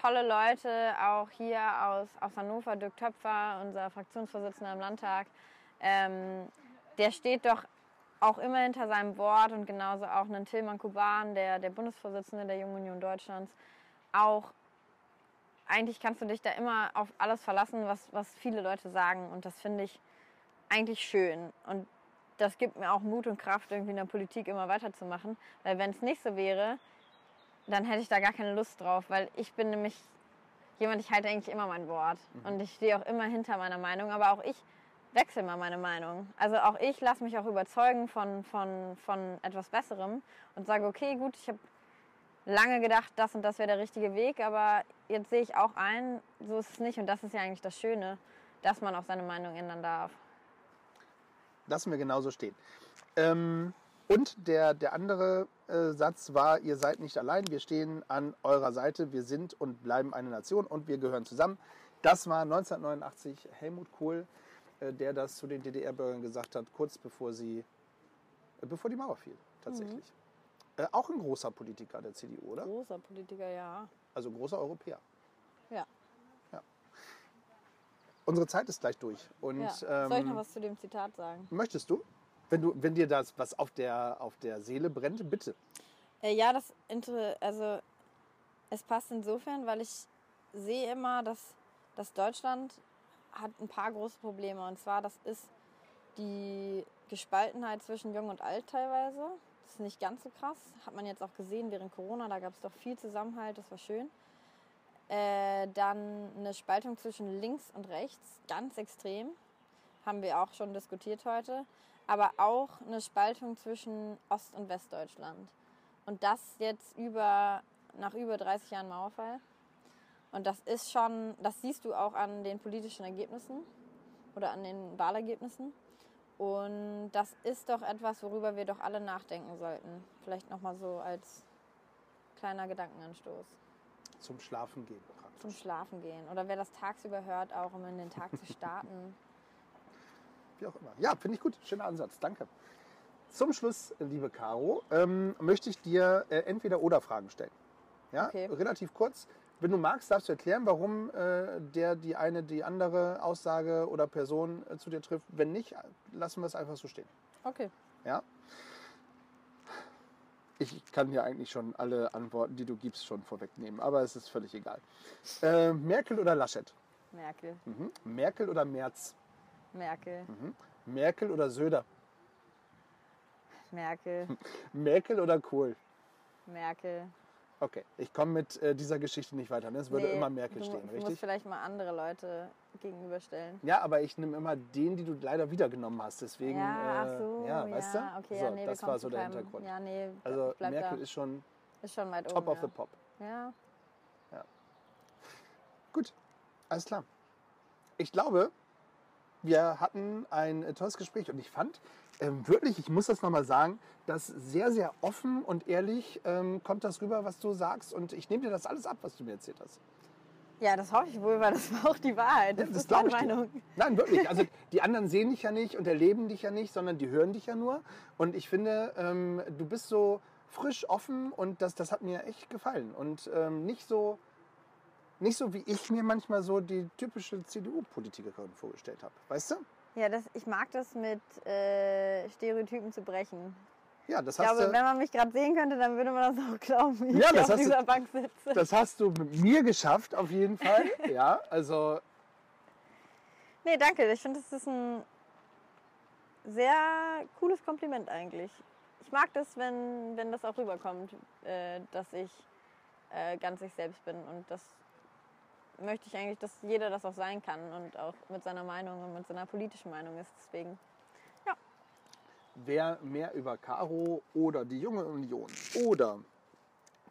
tolle Leute, auch hier aus, aus Hannover, Dirk Töpfer, unser Fraktionsvorsitzender im Landtag. Ähm, der steht doch auch immer hinter seinem Wort und genauso auch einen Tilman Kuban, der, der Bundesvorsitzende der Jungen Union Deutschlands, auch eigentlich kannst du dich da immer auf alles verlassen, was, was viele Leute sagen. Und das finde ich eigentlich schön. Und das gibt mir auch Mut und Kraft, irgendwie in der Politik immer weiterzumachen. Weil wenn es nicht so wäre, dann hätte ich da gar keine Lust drauf. Weil ich bin nämlich jemand, ich halte eigentlich immer mein Wort. Und ich stehe auch immer hinter meiner Meinung. Aber auch ich wechsle mal meine Meinung. Also auch ich lasse mich auch überzeugen von, von, von etwas Besserem und sage, okay, gut, ich habe lange gedacht, das und das wäre der richtige Weg, aber jetzt sehe ich auch ein, so ist es nicht. Und das ist ja eigentlich das Schöne, dass man auch seine Meinung ändern darf. Lassen wir genauso stehen. Ähm, und der, der andere äh, Satz war, ihr seid nicht allein, wir stehen an eurer Seite, wir sind und bleiben eine Nation und wir gehören zusammen. Das war 1989 Helmut Kohl, der das zu den DDR-Bürgern gesagt hat, kurz bevor, sie, äh, bevor die Mauer fiel, tatsächlich. Äh, auch ein großer Politiker der CDU, oder? Großer Politiker, ja. Also großer Europäer. Ja. Unsere Zeit ist gleich durch. Und, ja. ähm, Soll ich noch was zu dem Zitat sagen? Möchtest du? Wenn, du? wenn dir das was auf der, auf der Seele brennt, bitte. Äh, ja, das also es passt insofern, weil ich sehe immer, dass, dass Deutschland hat ein paar große Probleme. Und zwar, das ist die Gespaltenheit zwischen Jung und Alt teilweise. Das ist nicht ganz so krass. Hat man jetzt auch gesehen während Corona, da gab es doch viel Zusammenhalt, das war schön. Äh, dann eine Spaltung zwischen links und rechts, ganz extrem. Haben wir auch schon diskutiert heute. Aber auch eine Spaltung zwischen Ost- und Westdeutschland. Und das jetzt über, nach über 30 Jahren Mauerfall. Und das ist schon, das siehst du auch an den politischen Ergebnissen oder an den Wahlergebnissen. Und das ist doch etwas, worüber wir doch alle nachdenken sollten. Vielleicht nochmal so als kleiner Gedankenanstoß. Zum Schlafen gehen. praktisch. Zum Schlafen gehen. Oder wer das tagsüber hört, auch um in den Tag zu starten. Wie auch immer. Ja, finde ich gut. Schöner Ansatz. Danke. Zum Schluss, liebe Caro, ähm, möchte ich dir äh, entweder oder Fragen stellen. Ja, Okay. relativ kurz. Wenn du magst, darfst du erklären, warum äh, der die eine die andere Aussage oder Person äh, zu dir trifft. Wenn nicht, lassen wir es einfach so stehen. Okay. Ja. Ich kann ja eigentlich schon alle Antworten, die du gibst, schon vorwegnehmen, aber es ist völlig egal. Äh, Merkel oder Laschet? Merkel. Mhm. Merkel oder Merz? Merkel. Mhm. Merkel oder Söder? Merkel. Merkel oder Kohl? Merkel. Okay, ich komme mit äh, dieser Geschichte nicht weiter. Ne? Es würde Nee, immer Merkel stehen, Du musst richtig? vielleicht mal andere Leute gegenüberstellen. Ja, aber ich nehme immer den, die du leider wiedergenommen hast. Deswegen, ja, äh, ach so. ja, weißt du? Okay, so, ja, nee, das war so der keinem- Hintergrund. Ja, nee, also Merkel da. ist schon ist schon weit top oben. of ja. the pop. Ja. Gut, alles klar. Ich glaube, wir hatten ein äh, tolles Gespräch und ich fand ähm, wirklich, ich muss das nochmal sagen, dass sehr, sehr offen und ehrlich ähm, kommt das rüber, was du sagst und ich nehme dir das alles ab, was du mir erzählt hast. ja, das hoffe ich wohl, weil das war auch die Wahrheit. Das, das ist meine ich dir. Meinung. Nein, wirklich. Also die anderen sehen dich ja nicht und erleben dich ja nicht, sondern die hören dich ja nur. Und ich finde, ähm, du bist so frisch, offen und das, das hat mir echt gefallen. Und ähm, nicht so nicht so wie ich mir manchmal so die typische CDU-Politikerin vorgestellt habe. Weißt du? Ja, das, ich mag das mit äh, Stereotypen zu brechen. Ja, das Ich hast, glaube, du, wenn man mich gerade sehen könnte, dann würde man das auch glauben, wie Ja, ich das auf hast du- dieser Bank sitze. das hast du mit mir geschafft, auf jeden Fall. ja, also Nee, danke. Ich finde, das ist ein sehr cooles Kompliment eigentlich. Ich mag das, wenn, wenn das auch rüberkommt, äh, dass ich äh, ganz ich selbst bin. Und das möchte ich eigentlich, dass jeder das auch sein kann und auch mit seiner Meinung und mit seiner politischen Meinung ist. Deswegen, Wer mehr über Caro oder die Junge Union oder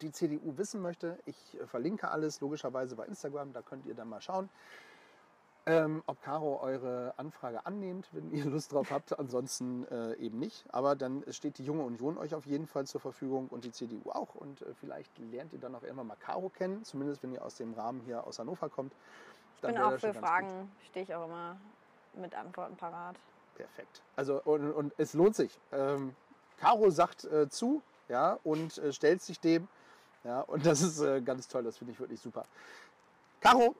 die CDU wissen möchte, ich verlinke alles logischerweise bei Instagram, da könnt ihr dann mal schauen, ähm, ob Caro eure Anfrage annehmt, wenn ihr Lust drauf habt. Ansonsten äh, eben nicht. Aber dann steht die Junge Union euch auf jeden Fall zur Verfügung und die CDU auch. Und äh, vielleicht lernt ihr dann auch irgendwann mal Caro kennen, zumindest wenn ihr aus dem Rahmen hier aus Hannover kommt. ich Dann bin auch für. Fragen, stehe ich auch immer mit Antworten parat. Perfekt. Also und, und es lohnt sich. Ähm, Caro sagt äh, zu, ja, und äh, stellt sich dem, ja, und das ist äh, ganz toll. Das finde ich wirklich super. Caro,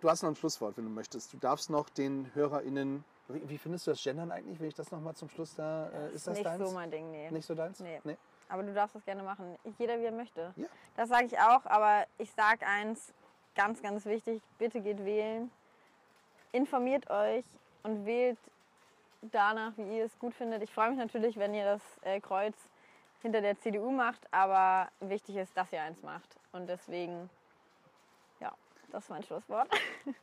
du hast noch ein Schlusswort, wenn du möchtest. Du darfst noch den HörerInnen. Wie, wie findest du das Gendern eigentlich, wenn ich das noch mal zum Schluss da? Äh, ist das nicht deins? so mein Ding, nee. Nicht so deins? Nee. nee. Aber du darfst das gerne machen. Jeder wie er möchte. Ja. Das sage ich auch, aber ich sage eins, ganz, ganz wichtig, bitte geht wählen. Informiert euch und wählt danach, wie ihr es gut findet. Ich freue mich natürlich, wenn ihr das äh, Kreuz hinter der CDU macht, aber wichtig ist, dass ihr eins macht. Und deswegen, das ist mein Schlusswort.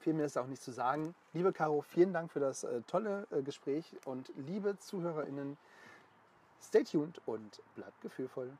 Viel mehr ist auch nicht zu sagen. Liebe Caro, vielen Dank für das äh, tolle äh, Gespräch und liebe ZuhörerInnen, stay tuned und bleibt gefühlvoll.